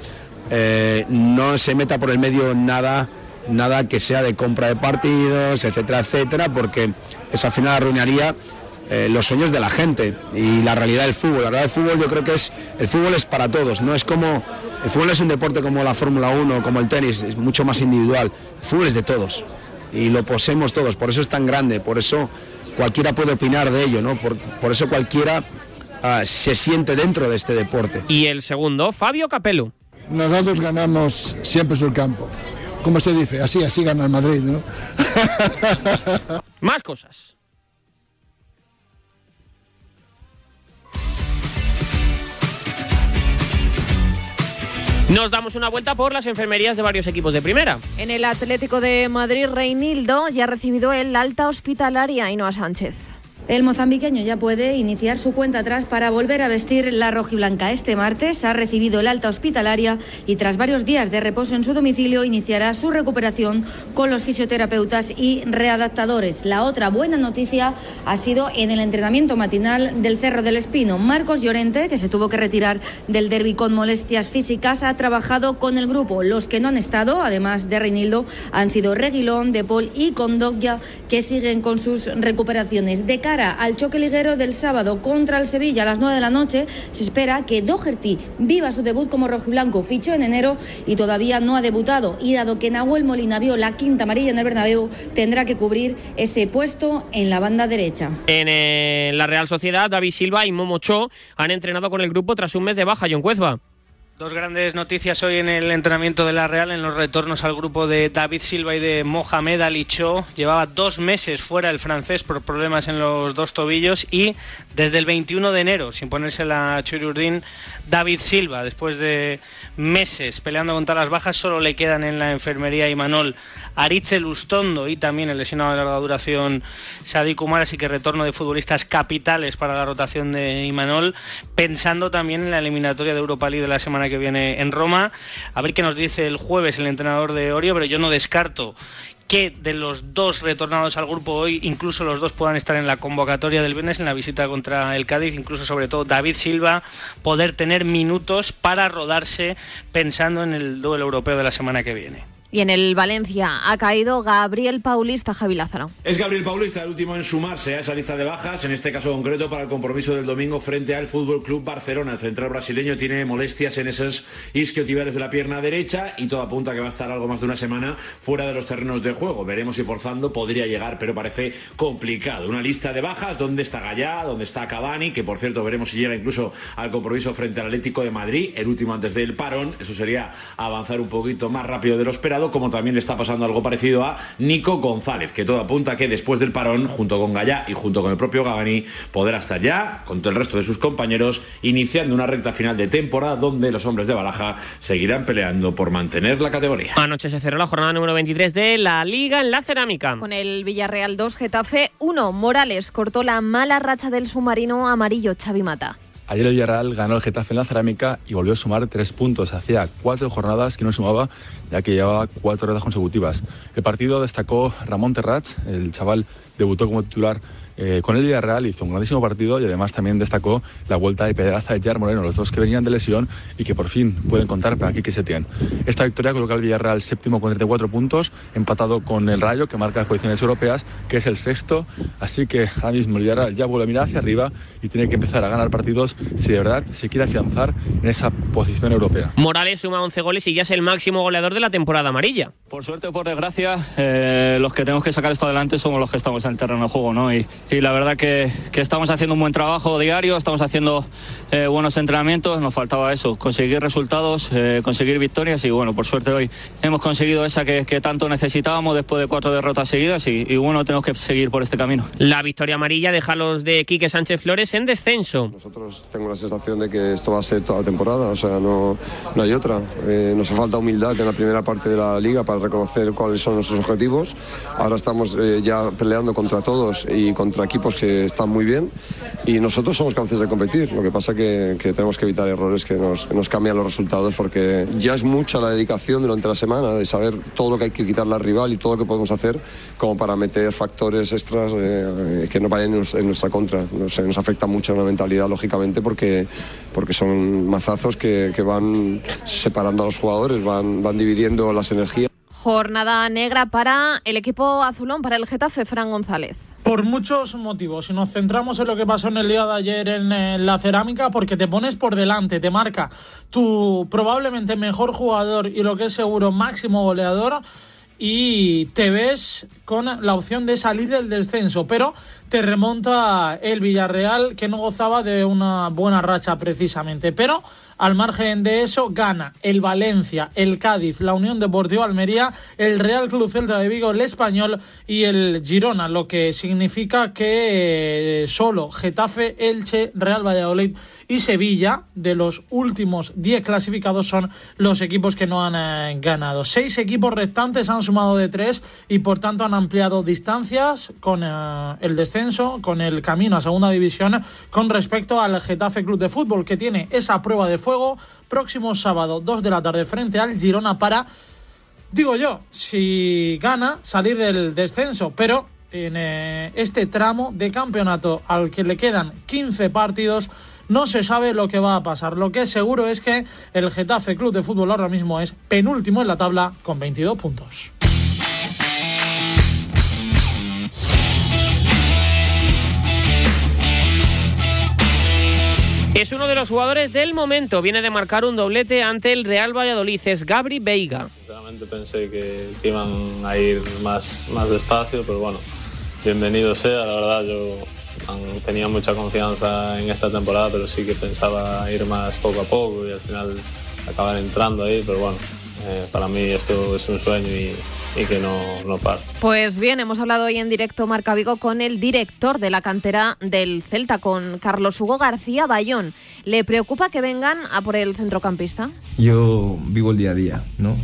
eh, no se meta por el medio nada nada que sea de compra de partidos, etcétera, etcétera, porque eso al final arruinaría eh, los sueños de la gente y la realidad del fútbol. La realidad del fútbol yo creo que es, el fútbol es para todos, no es como, el fútbol es un deporte como la Fórmula 1, como el tenis, es mucho más individual, el fútbol es de todos y lo poseemos todos, por eso es tan grande, por eso cualquiera puede opinar de ello, ¿no? Por, por eso cualquiera ah, se siente dentro de este deporte. Y el segundo, Fabio Capello. Nosotros ganamos siempre su campo. Como se dice, así, así gana el Madrid, ¿no? Más cosas. Nos damos una vuelta por las enfermerías de varios equipos de primera. En el Atlético de Madrid, Reinildo ya ha recibido el alta hospitalaria Inoa Sánchez. El mozambiqueño ya puede iniciar su cuenta atrás para volver a vestir la rojiblanca. Este martes ha recibido el alta hospitalaria y tras varios días de reposo en su domicilio iniciará su recuperación con los fisioterapeutas y readaptadores. La otra buena noticia ha sido en el entrenamiento matinal del Cerro del Espino. Marcos Llorente, que se tuvo que retirar del derby con molestias físicas, ha trabajado con el grupo. Los que no han estado, además de Reinildo, han sido Reguilón, De Paul y Condoglia, que siguen con sus recuperaciones. De al choque liguero del sábado contra el Sevilla a las 9 de la noche, se espera que Doherty viva su debut como rojiblanco. Fichó en enero y todavía no ha debutado. Y dado que Nahuel Molina vio la quinta amarilla en el Bernabéu, tendrá que cubrir ese puesto en la banda derecha. En eh, la Real Sociedad, David Silva y Momo Cho han entrenado con el grupo tras un mes de baja. John Cuezba. Dos grandes noticias hoy en el entrenamiento de la Real, en los retornos al grupo de David Silva y de Mohamed Ali Cho. Llevaba dos meses fuera el francés por problemas en los dos tobillos y desde el 21 de enero, sin ponerse la chururdín, David Silva, después de meses peleando contra las bajas, solo le quedan en la enfermería Imanol Aritze Lustondo y también el lesionado de larga duración Sadi Kumar, así que retorno de futbolistas capitales para la rotación de Imanol, pensando también en la eliminatoria de Europa League de la semana que viene en Roma. A ver qué nos dice el jueves el entrenador de Orio, pero yo no descarto que de los dos retornados al grupo hoy, incluso los dos puedan estar en la convocatoria del viernes en la visita contra el Cádiz, incluso sobre todo David Silva, poder tener minutos para rodarse pensando en el duelo europeo de la semana que viene. Y en el Valencia ha caído Gabriel Paulista, Javi Lázaro. Es Gabriel Paulista el último en sumarse a esa lista de bajas, en este caso concreto para el compromiso del domingo frente al Fútbol Club Barcelona. El central brasileño tiene molestias en esos isquiotibiales de la pierna derecha y todo apunta que va a estar algo más de una semana fuera de los terrenos de juego. Veremos si forzando podría llegar, pero parece complicado. Una lista de bajas, ¿dónde está Gallá? ¿Dónde está Cavani? Que por cierto veremos si llega incluso al compromiso frente al Atlético de Madrid, el último antes del parón. Eso sería avanzar un poquito más rápido de lo esperado como también le está pasando algo parecido a Nico González, que todo apunta que después del parón, junto con Gallá y junto con el propio Gavani, podrá estar ya, con todo el resto de sus compañeros, iniciando una recta final de temporada donde los hombres de Baraja seguirán peleando por mantener la categoría. Anoche se cerró la jornada número 23 de la Liga en la Cerámica. Con el Villarreal 2, Getafe 1. Morales cortó la mala racha del submarino amarillo Xavi Mata. Ayer el Villarreal ganó el Getafe en la cerámica y volvió a sumar tres puntos. Hacía cuatro jornadas que no sumaba, ya que llevaba cuatro horas consecutivas. El partido destacó Ramón Terrats, el chaval debutó como titular eh, con el Villarreal hizo un grandísimo partido y además también destacó la vuelta de Pedraza de Jar Moreno, los dos que venían de lesión y que por fin pueden contar para aquí que se tienen. Esta victoria coloca al Villarreal séptimo con 34 puntos, empatado con el Rayo que marca las posiciones europeas, que es el sexto, así que ahora mismo el Villarreal ya vuelve a mirar hacia arriba y tiene que empezar a ganar partidos si de verdad se quiere afianzar en esa posición europea. Morales suma 11 goles y ya es el máximo goleador de la temporada amarilla. Por suerte o por desgracia, eh, los que tenemos que sacar esto adelante somos los que estamos en el terreno de juego, ¿no? Y, y la verdad que, que, estamos haciendo un buen trabajo diario, estamos haciendo eh, buenos entrenamientos, nos faltaba eso, conseguir resultados, eh, conseguir victorias y bueno, por suerte hoy hemos conseguido esa que, que tanto necesitábamos después de cuatro derrotas seguidas y, y, bueno, tenemos que seguir por este camino. La victoria amarilla deja a los de Quique Sánchez Flores en descenso. Nosotros tengo la sensación de que esto va a ser toda la temporada, o sea, no, no hay otra. Eh, nos falta humildad en la primera parte de la liga para reconocer cuáles son nuestros objetivos. Ahora estamos ya peleando contra todos y contra equipos que están muy bien y nosotros somos capaces de competir. Lo que pasa que, que tenemos que evitar errores que nos, que nos, cambian los resultados porque ya es mucha la dedicación durante la semana de saber todo lo que hay que quitarle al rival y todo lo que podemos hacer como para meter factores extras eh, que no vayan en, nuestra contra. No sé, nos afecta mucho la mentalidad, lógicamente, porque, porque son mazazos que, que van separando a los jugadores, van, van dividiendo las energías. Jornada negra para el equipo azulón, para el Getafe, Fran González. Por muchos motivos. Si nos centramos en lo que pasó en el día de ayer en, en, la cerámica, porque te pones por delante, te marca tu probablemente mejor jugador y lo que es seguro máximo goleador y te ves con la opción de salir del descenso, pero te remonta el Villarreal que no gozaba de una buena racha precisamente, pero al margen de eso, gana el Valencia, el Cádiz, la Unión Deportiva Almería, el Real Club Celta de Vigo, el Español y el Girona, lo que significa que solo Getafe, Elche, Real Valladolid y Sevilla, de los últimos 10 clasificados, son los equipos que no han eh, ganado. Seis equipos restantes han sumado de tres y por tanto han ampliado distancias con eh, el descenso, con el camino a segunda división con respecto al Getafe Club de Fútbol, que tiene esa prueba de fuego próximo sábado 2 de la tarde frente al Girona para, digo yo, si gana, salir del descenso, pero en eh, este tramo de campeonato al que le quedan 15 partidos no se sabe lo que va a pasar. Lo que es seguro es que el Getafe Club de Fútbol ahora mismo es penúltimo en la tabla con 22 puntos. Es uno de los jugadores del momento. Viene de marcar un doblete ante el Real Valladolid. Es Gabri Veiga. Sinceramente pensé que, que, iban a ir más, más despacio, pero bueno, bienvenido sea. La verdad, yo tenía mucha confianza en esta temporada, pero sí que pensaba ir más poco a poco y al final acabar entrando ahí. Pero bueno, eh, para mí esto es un sueño y, y que no, no para. Pues bien, hemos hablado hoy en directo Marca Vigo con el director de la cantera del Celta, con Carlos Hugo García Bayón. ¿Le preocupa que vengan a por el centrocampista? Yo vivo el día a día, ¿no?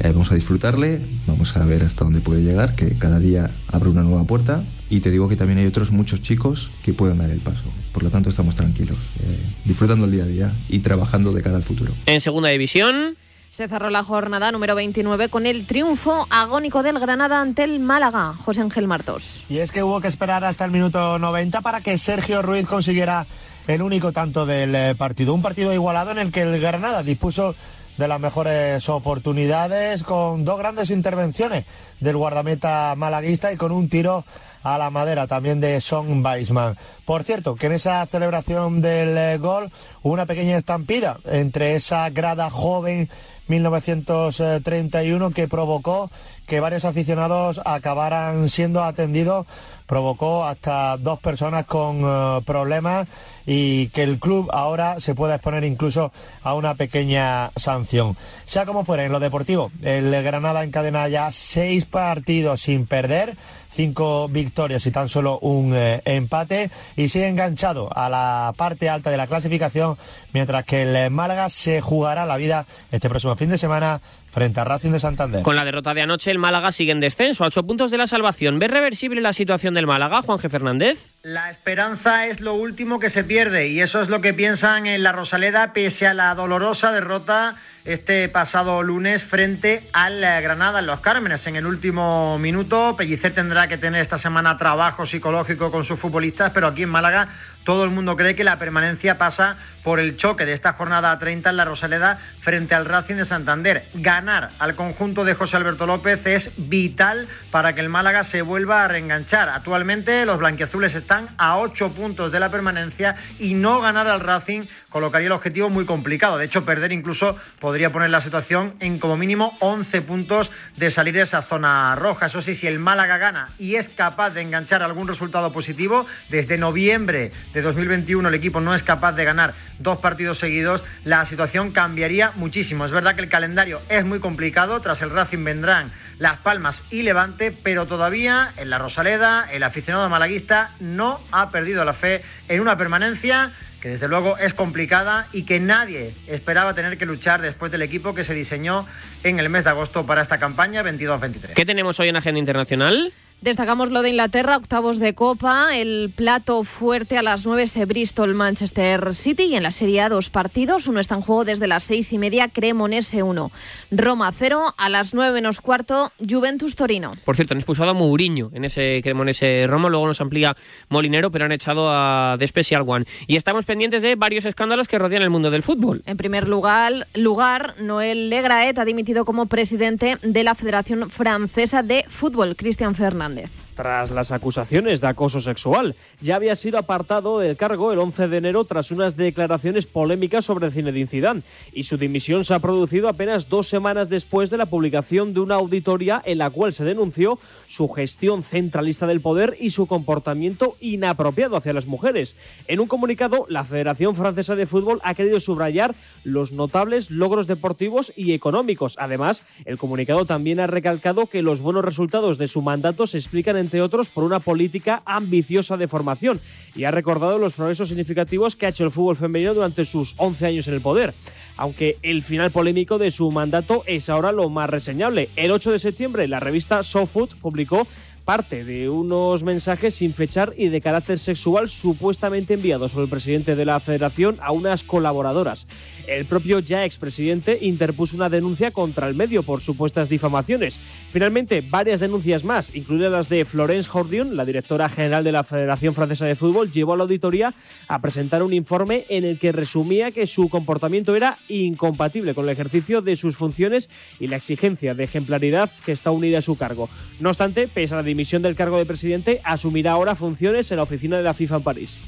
Eh, vamos a disfrutarle, vamos a ver hasta dónde puede llegar, que cada día abre una nueva puerta y te digo que también hay otros muchos chicos que pueden dar el paso. Por lo tanto, estamos tranquilos, eh, disfrutando el día a día y trabajando de cara al futuro. En segunda división, se cerró la jornada número 29 con el triunfo agónico del Granada ante el Málaga, José Ángel Martos. Y es que hubo que esperar hasta el minuto 90 para que Sergio Ruiz consiguiera el único tanto del partido. Un partido igualado en el que el Granada dispuso de las mejores oportunidades con dos grandes intervenciones del guardameta malaguista y con un tiro a la madera también de Son Weisman. Por cierto, que en esa celebración del gol hubo una pequeña estampida entre esa grada joven 1931 que provocó que varios aficionados acabaran siendo atendidos, provocó hasta dos personas con uh, problemas y que el club ahora se pueda exponer incluso a una pequeña sanción. Sea como fuera, en lo deportivo, el Granada encadena ya seis partidos sin perder, cinco victorias y tan solo un eh, empate y sigue enganchado a la parte alta de la clasificación mientras que el Málaga se jugará la vida este próximo fin de semana frente a Racing de Santander. Con la derrota de anoche, el Málaga sigue en descenso, a ocho puntos de la salvación. ¿Ve reversible la situación del Málaga, Juan G. Fernández? La esperanza es lo último que se pierde y eso es lo que piensan en la Rosaleda pese a la dolorosa derrota este pasado lunes frente al Granada en Los Cármenes. En el último minuto, Pellicer tendrá que tener esta semana trabajo psicológico con sus futbolistas, pero aquí en Málaga todo el mundo cree que la permanencia pasa por el choque de esta jornada 30 en la Rosaleda frente al Racing de Santander. Ganar al conjunto de José Alberto López es vital para que el Málaga se vuelva a reenganchar. Actualmente los blanquiazules están a 8 puntos de la permanencia y no ganar al Racing colocaría el objetivo muy complicado. De hecho, perder incluso podría poner la situación en como mínimo 11 puntos de salir de esa zona roja. Eso sí, si el Málaga gana y es capaz de enganchar algún resultado positivo, desde noviembre de 2021 el equipo no es capaz de ganar dos partidos seguidos, la situación cambiaría muchísimo. Es verdad que el calendario es muy complicado, tras el Racing vendrán Las Palmas y Levante, pero todavía en la Rosaleda el aficionado malaguista no ha perdido la fe en una permanencia que desde luego es complicada y que nadie esperaba tener que luchar después del equipo que se diseñó en el mes de agosto para esta campaña 22-23. ¿Qué tenemos hoy en Agenda Internacional? Destacamos lo de Inglaterra, octavos de Copa, el plato fuerte a las 9 es Bristol Manchester City y en la Serie A dos partidos, uno está en juego desde las seis y media, Cremonese 1, Roma 0, a las 9 menos cuarto, Juventus Torino. Por cierto, han expulsado a Mourinho en ese Cremonese Roma, luego nos amplía Molinero, pero han echado a The Special One. Y estamos pendientes de varios escándalos que rodean el mundo del fútbol. En primer lugar, lugar Noel Legraet ha dimitido como presidente de la Federación Francesa de Fútbol, Cristian Fernández. This. Tras las acusaciones de acoso sexual, ya había sido apartado del cargo el 11 de enero tras unas declaraciones polémicas sobre Zinedine Zidane y su dimisión se ha producido apenas dos semanas después de la publicación de una auditoría en la cual se denunció su gestión centralista del poder y su comportamiento inapropiado hacia las mujeres. En un comunicado, la Federación Francesa de Fútbol ha querido subrayar los notables logros deportivos y económicos. Además, el comunicado también ha recalcado que los buenos resultados de su mandato se explican, entre otros, por una política ambiciosa de formación y ha recordado los progresos significativos que ha hecho el fútbol femenino durante sus 11 años en el poder. Aunque el final polémico de su mandato es ahora lo más reseñable. El 8 de septiembre, la revista SoFood publicó parte de unos mensajes sin fechar y de carácter sexual supuestamente enviados por el presidente de la federación a unas colaboradoras. El propio ya expresidente interpuso una denuncia contra el medio por supuestas difamaciones. Finalmente, varias denuncias más, incluidas las de Florence Hordion, la directora general de la Federación Francesa de Fútbol, llevó a la auditoría a presentar un informe en el que resumía que su comportamiento era incompatible con el ejercicio de sus funciones y la exigencia de ejemplaridad que está unida a su cargo. No obstante, pese a la dimisión del cargo de presidente, asumirá ahora funciones en la oficina de la FIFA en París.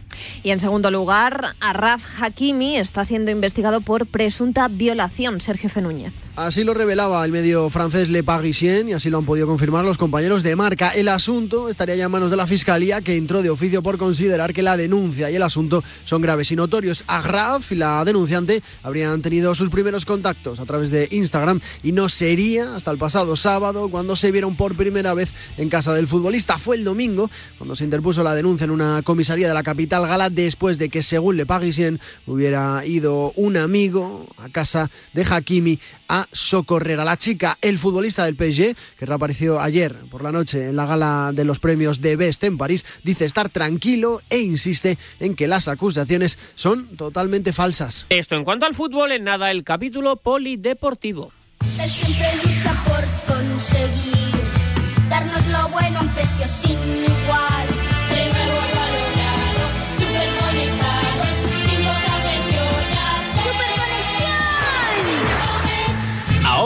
Y en segundo lugar, Arraf Hakimi está siendo investigado por presunta violación. Sergio Fenúñez. Así lo revelaba el medio francés Le Parisien y así lo han podido confirmar los compañeros de marca. El asunto estaría ya en manos de la Fiscalía que entró de oficio por considerar que la denuncia y el asunto son graves y notorios. Agraf y la denunciante habrían tenido sus primeros contactos a través de Instagram y no sería hasta el pasado sábado cuando se vieron por primera vez en casa del futbolista. Fue el domingo cuando se interpuso la denuncia en una comisaría de la capital gala después de que, según Le Parisien, hubiera ido un amigo a casa de Hakimi a socorrer a la chica. El futbolista del PSG, que reapareció ayer por la noche en la gala de los premios de Best en París, dice estar tranquilo e insiste en que las acusaciones son totalmente falsas. Esto en cuanto al fútbol, en nada el capítulo polideportivo. Él siempre lucha por conseguir darnos lo bueno a un precio sin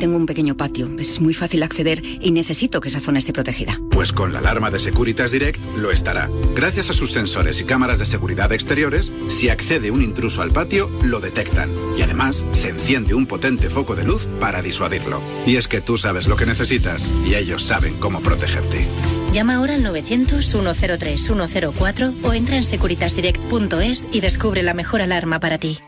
tengo un pequeño patio. Es muy fácil acceder y necesito que esa zona esté protegida. Pues con la alarma de Securitas Direct lo estará. Gracias a sus sensores y cámaras de seguridad exteriores, si accede un intruso al patio, lo detectan. Y además, se enciende un potente foco de luz para disuadirlo. Y es que tú sabes lo que necesitas y ellos saben cómo protegerte. Llama ahora al 900-103-104 o entra en securitasdirect.es y descubre la mejor alarma para ti.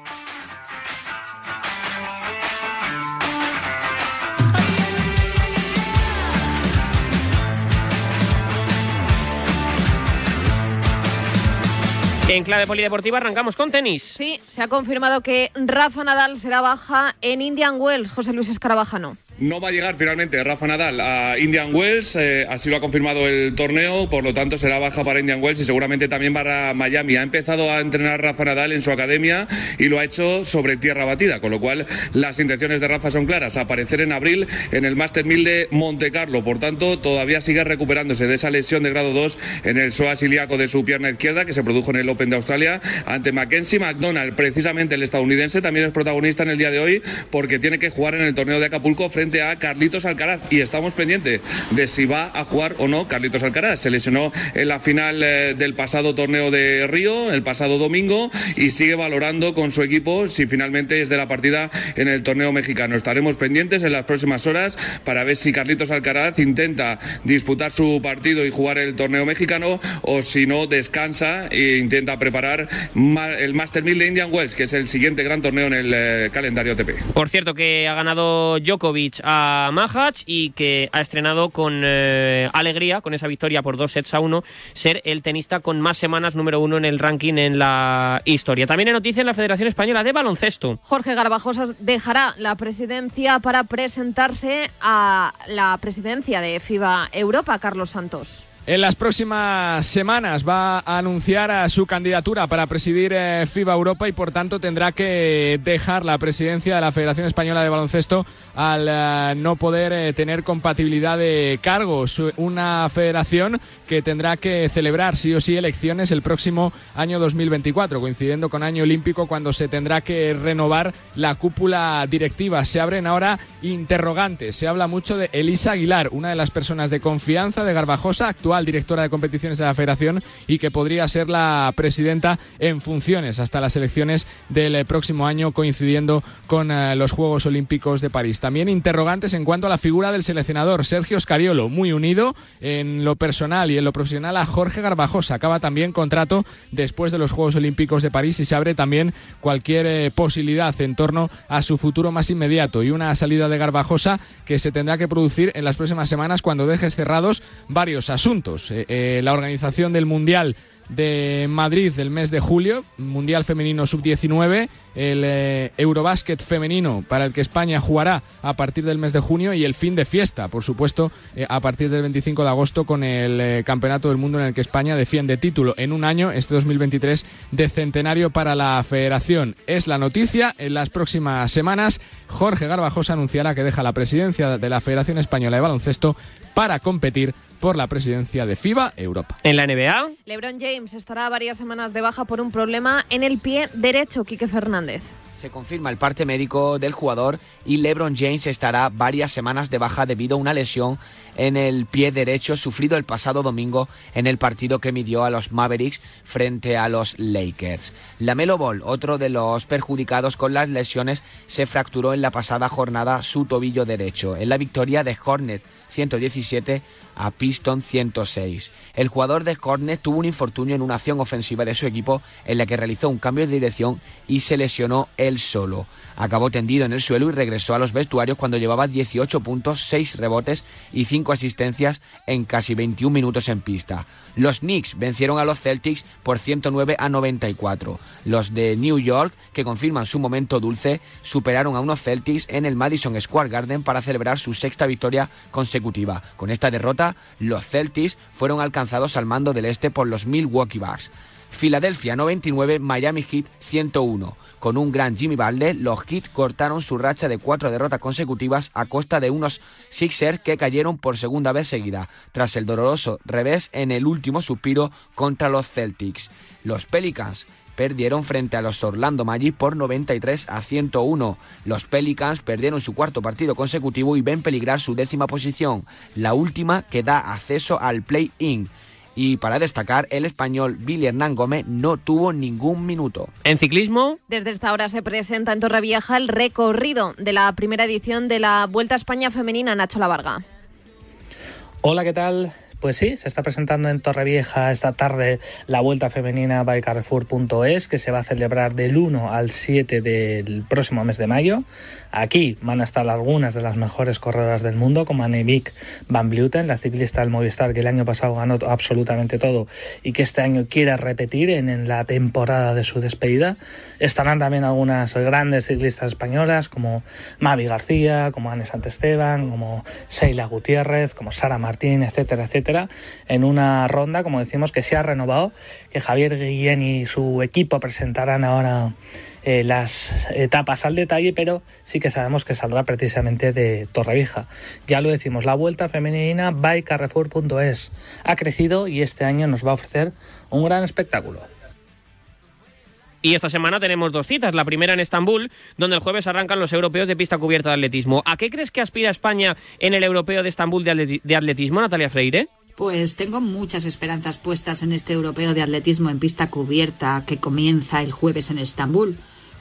En clave polideportiva arrancamos con tenis. Sí, se ha confirmado que Rafa Nadal será baja en Indian Wells. José Luis Escarabajano. No va a llegar finalmente Rafa Nadal a Indian Wells, eh, así lo ha confirmado el torneo, por lo tanto será baja para Indian Wells y seguramente también para Miami. Ha empezado a entrenar Rafa Nadal en su academia y lo ha hecho sobre tierra batida, con lo cual las intenciones de Rafa son claras, aparecer en abril en el Master 1000 de Monte Carlo. Por tanto, todavía sigue recuperándose de esa lesión de grado 2 en el psoas ilíaco de su pierna izquierda que se produjo en el Open de Australia ante Mackenzie McDonald. Precisamente el estadounidense también es protagonista en el día de hoy porque tiene que jugar en el torneo de Acapulco frente a Carlitos Alcaraz y estamos pendientes de si va a jugar o no Carlitos Alcaraz. Se lesionó en la final eh, del pasado torneo de Río, el pasado domingo, y sigue valorando con su equipo si finalmente es de la partida en el torneo mexicano. Estaremos pendientes en las próximas horas para ver si Carlitos Alcaraz intenta disputar su partido y jugar el torneo mexicano o si no descansa e intenta preparar el Master 1000 de Indian Wells, que es el siguiente gran torneo en el eh, calendario ATP. Por cierto, que ha ganado Djokovic a Mahach y que ha estrenado con eh, alegría, con esa victoria por dos sets a uno, ser el tenista con más semanas número uno en el ranking en la historia. También hay noticia en la Federación Española de Baloncesto. Jorge Garbajosa dejará la presidencia para presentarse a la presidencia de FIBA Europa, Carlos Santos. En las próximas semanas va a anunciar a su candidatura para presidir eh, FIBA Europa y por tanto tendrá que dejar la presidencia de la Federación Española de Baloncesto al eh, no poder eh, tener compatibilidad de cargos. Una federación que tendrá que celebrar sí o sí elecciones el próximo año 2024, coincidiendo con año olímpico cuando se tendrá que renovar la cúpula directiva. Se abren ahora interrogantes. Se habla mucho de Elisa Aguilar, una de las personas de confianza de Garbajosa, actual directora de competiciones de la federación y que podría ser la presidenta en funciones hasta las elecciones del eh, próximo año coincidiendo con eh, los Juegos Olímpicos de París. También interrogantes en cuanto a la figura del seleccionador Sergio Scariolo, muy unido en lo personal y en lo profesional a Jorge Garbajosa. Acaba también contrato después de los Juegos Olímpicos de París y se abre también cualquier eh, posibilidad en torno a su futuro más inmediato y una salida de Garbajosa que se tendrá que producir en las próximas semanas cuando dejes cerrados varios asuntos. Eh, eh, la organización del Mundial de Madrid del mes de julio, Mundial Femenino Sub-19, el eh, Eurobásquet femenino para el que España jugará a partir del mes de junio y el fin de fiesta, por supuesto, eh, a partir del 25 de agosto con el Campeonato del Mundo en el que España defiende título en un año, este 2023, de centenario para la federación. Es la noticia. En las próximas semanas, Jorge Garbajosa anunciará que deja la presidencia de la Federación Española de Baloncesto para competir por la presidencia de FIBA Europa. En la NBA, LeBron James estará varias semanas de baja por un problema en el pie derecho, Quique Fernández. Se confirma el parte médico del jugador y LeBron James estará varias semanas de baja debido a una lesión en el pie derecho sufrido el pasado domingo en el partido que midió a los Mavericks frente a los Lakers. Lamelo Ball, otro de los perjudicados con las lesiones, se fracturó en la pasada jornada su tobillo derecho en la victoria de Hornet 117 a Piston 106. El jugador de Hornet tuvo un infortunio en una acción ofensiva de su equipo en la que realizó un cambio de dirección y se lesionó él solo. Acabó tendido en el suelo y regresó a los vestuarios cuando llevaba 18 puntos, 6 rebotes y 5 asistencias en casi 21 minutos en pista. Los Knicks vencieron a los Celtics por 109 a 94. Los de New York, que confirman su momento dulce, superaron a unos Celtics en el Madison Square Garden para celebrar su sexta victoria consecutiva. Con esta derrota, los Celtics fueron alcanzados al mando del este por los Milwaukee Bucks. Filadelfia 99, Miami Heat 101. Con un gran Jimmy Butler, los Heat cortaron su racha de cuatro derrotas consecutivas a costa de unos Sixers que cayeron por segunda vez seguida, tras el doloroso revés en el último suspiro contra los Celtics. Los Pelicans perdieron frente a los Orlando Magic por 93 a 101. Los Pelicans perdieron su cuarto partido consecutivo y ven peligrar su décima posición, la última que da acceso al play-in. Y para destacar, el español Billy Hernán Gómez no tuvo ningún minuto. En ciclismo, Desde esta hora se presenta en Torrevieja el recorrido de la primera edición de la Vuelta a España Femenina Nacho Lavarga. Hola, ¿qué tal? Pues sí, se está presentando en Torrevieja esta tarde la Vuelta Femenina by Carrefour.es que se va a celebrar del 1 al 7 del próximo mes de mayo. Aquí van a estar algunas de las mejores corredoras del mundo, como Annemiek van Vleuten, la ciclista del Movistar que el año pasado ganó absolutamente todo y que este año quiere repetir en, la temporada de su despedida. Estarán también algunas grandes ciclistas españolas como Mavi García, como Anne Santesteban, como Seila Gutiérrez, como Sara Martín, etcétera, etcétera, en una ronda, como decimos, que se ha renovado, que Javier Guillén y su equipo presentarán ahora eh, las etapas al detalle, pero sí que sabemos que saldrá precisamente de Torrevieja. Ya lo decimos, la vuelta femenina by Carrefour.es ha crecido y este año nos va a ofrecer un gran espectáculo. Y esta semana tenemos dos citas. La primera en Estambul, donde el jueves arrancan los europeos de pista cubierta de atletismo. ¿A qué crees que aspira España en el europeo de Estambul de atleti- de atletismo, Natalia Freire? Pues tengo muchas esperanzas puestas en este europeo de atletismo en pista cubierta que comienza el jueves en Estambul.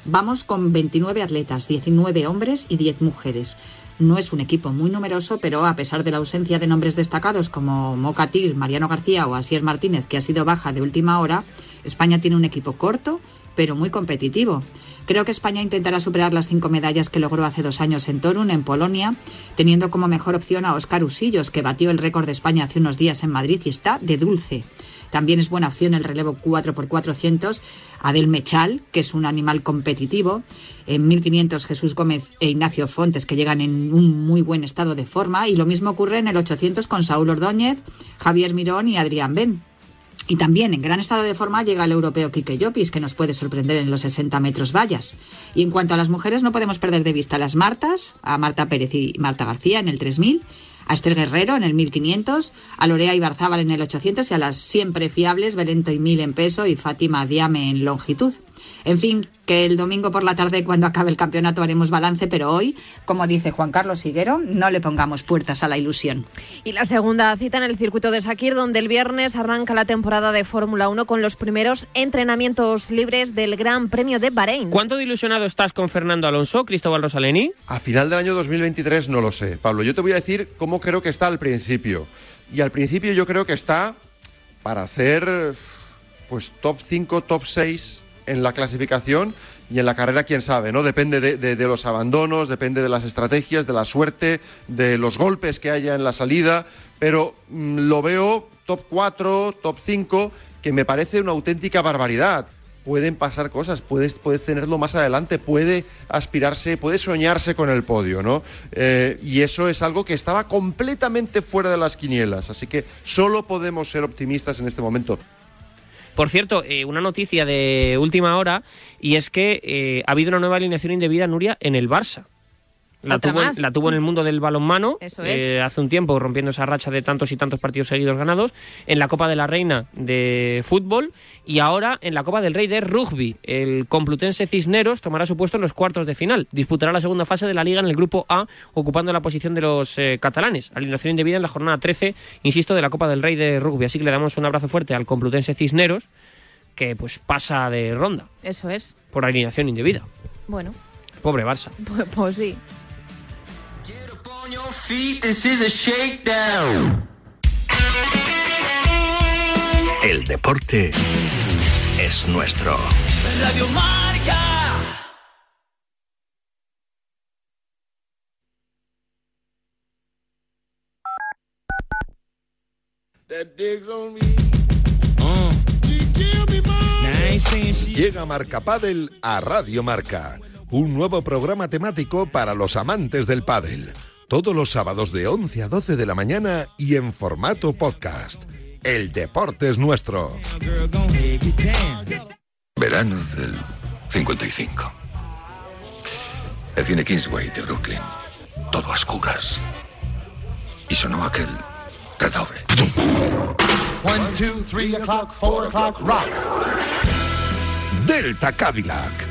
Vamos con 29 atletas, 19 hombres y 10 mujeres. No es un equipo muy numeroso, pero a pesar de la ausencia de nombres destacados como Mocatir, Mariano García o Asier Martínez, que ha sido baja de última hora, España tiene un equipo corto, pero muy competitivo. Creo que España intentará superar las cinco medallas que logró hace dos años en Torun, en Polonia, teniendo como mejor opción a Óscar Usillos, que batió el récord de España hace unos días en Madrid y está de dulce. También es buena opción el relevo 4x400 Adel Mechal, que es un animal competitivo. En 1500 Jesús Gómez e Ignacio Fontes, que llegan en un muy buen estado de forma. Y lo mismo ocurre en el 800 con Saúl Ordóñez, Javier Mirón y Adrián Ben. Y también en gran estado de forma llega el europeo Quique Llopis, que nos puede sorprender en los 60 metros vallas. Y en cuanto a las mujeres, no podemos perder de vista a las Martas, a Marta Pérez y Marta García en el 3000, a Esther Guerrero en el 1500, a Lorea Ibarzábal en el 800 y a las siempre fiables Belento y Mil en peso y Fátima Diame en longitud. En fin, que el domingo por la tarde, cuando acabe el campeonato, haremos balance, pero hoy, como dice Juan Carlos Higuero, no le pongamos puertas a la ilusión. Y la segunda cita en el circuito de Sakir, donde el viernes arranca la temporada de Fórmula 1 con los primeros entrenamientos libres del Gran Premio de Bahrein. ¿Cuánto de ilusionado estás con Fernando Alonso, Cristóbal Rosaleni? A final del año 2023 no lo sé, Pablo. Yo te voy a decir cómo creo que está al principio. Y al principio yo creo que está para hacer pues top 5, top 6 en la clasificación y en la carrera, quién sabe, ¿no? Depende de, los abandonos, depende de las estrategias, de la suerte, de los golpes que haya en la salida, pero mm, lo veo top 4, top 5, que me parece una auténtica barbaridad. Pueden pasar cosas, puedes, puedes tenerlo más adelante, puede aspirarse, puede soñarse con el podio, ¿no? Eh, y eso es algo que estaba completamente fuera de las quinielas, así que solo podemos ser optimistas en este momento. Por cierto, eh, una noticia de última hora y es que eh, ha habido una nueva alineación indebida, Nuria, en el Barça. La tuvo, más. la tuvo en el mundo del balonmano Eso eh, hace un tiempo, rompiendo esa racha de tantos y tantos partidos seguidos ganados, en la Copa de la Reina de fútbol y ahora en la Copa del Rey de rugby. El Complutense Cisneros tomará su puesto en los cuartos de final. Disputará la segunda fase de la liga en el grupo A, ocupando la posición de los eh, catalanes. Alineación indebida en la jornada 13, insisto, de la Copa del Rey de rugby. Así que le damos un abrazo fuerte al Complutense Cisneros, que pues pasa de ronda Eso es. por alineación indebida. Bueno, Pobre Barça. pues, pues sí this is a shakedown. El deporte es nuestro. Radio Marca. Llega Marca Padel a Radio Marca, un nuevo programa temático para los amantes del pádel todos los sábados de 11 a 12 de la mañana y en formato podcast. El deporte es nuestro. Verano del 55. El cine Kingsway de Brooklyn. Todo a oscuras. Y sonó aquel redoble. One, two, three o'clock, four o'clock, rock. Delta Cadillac.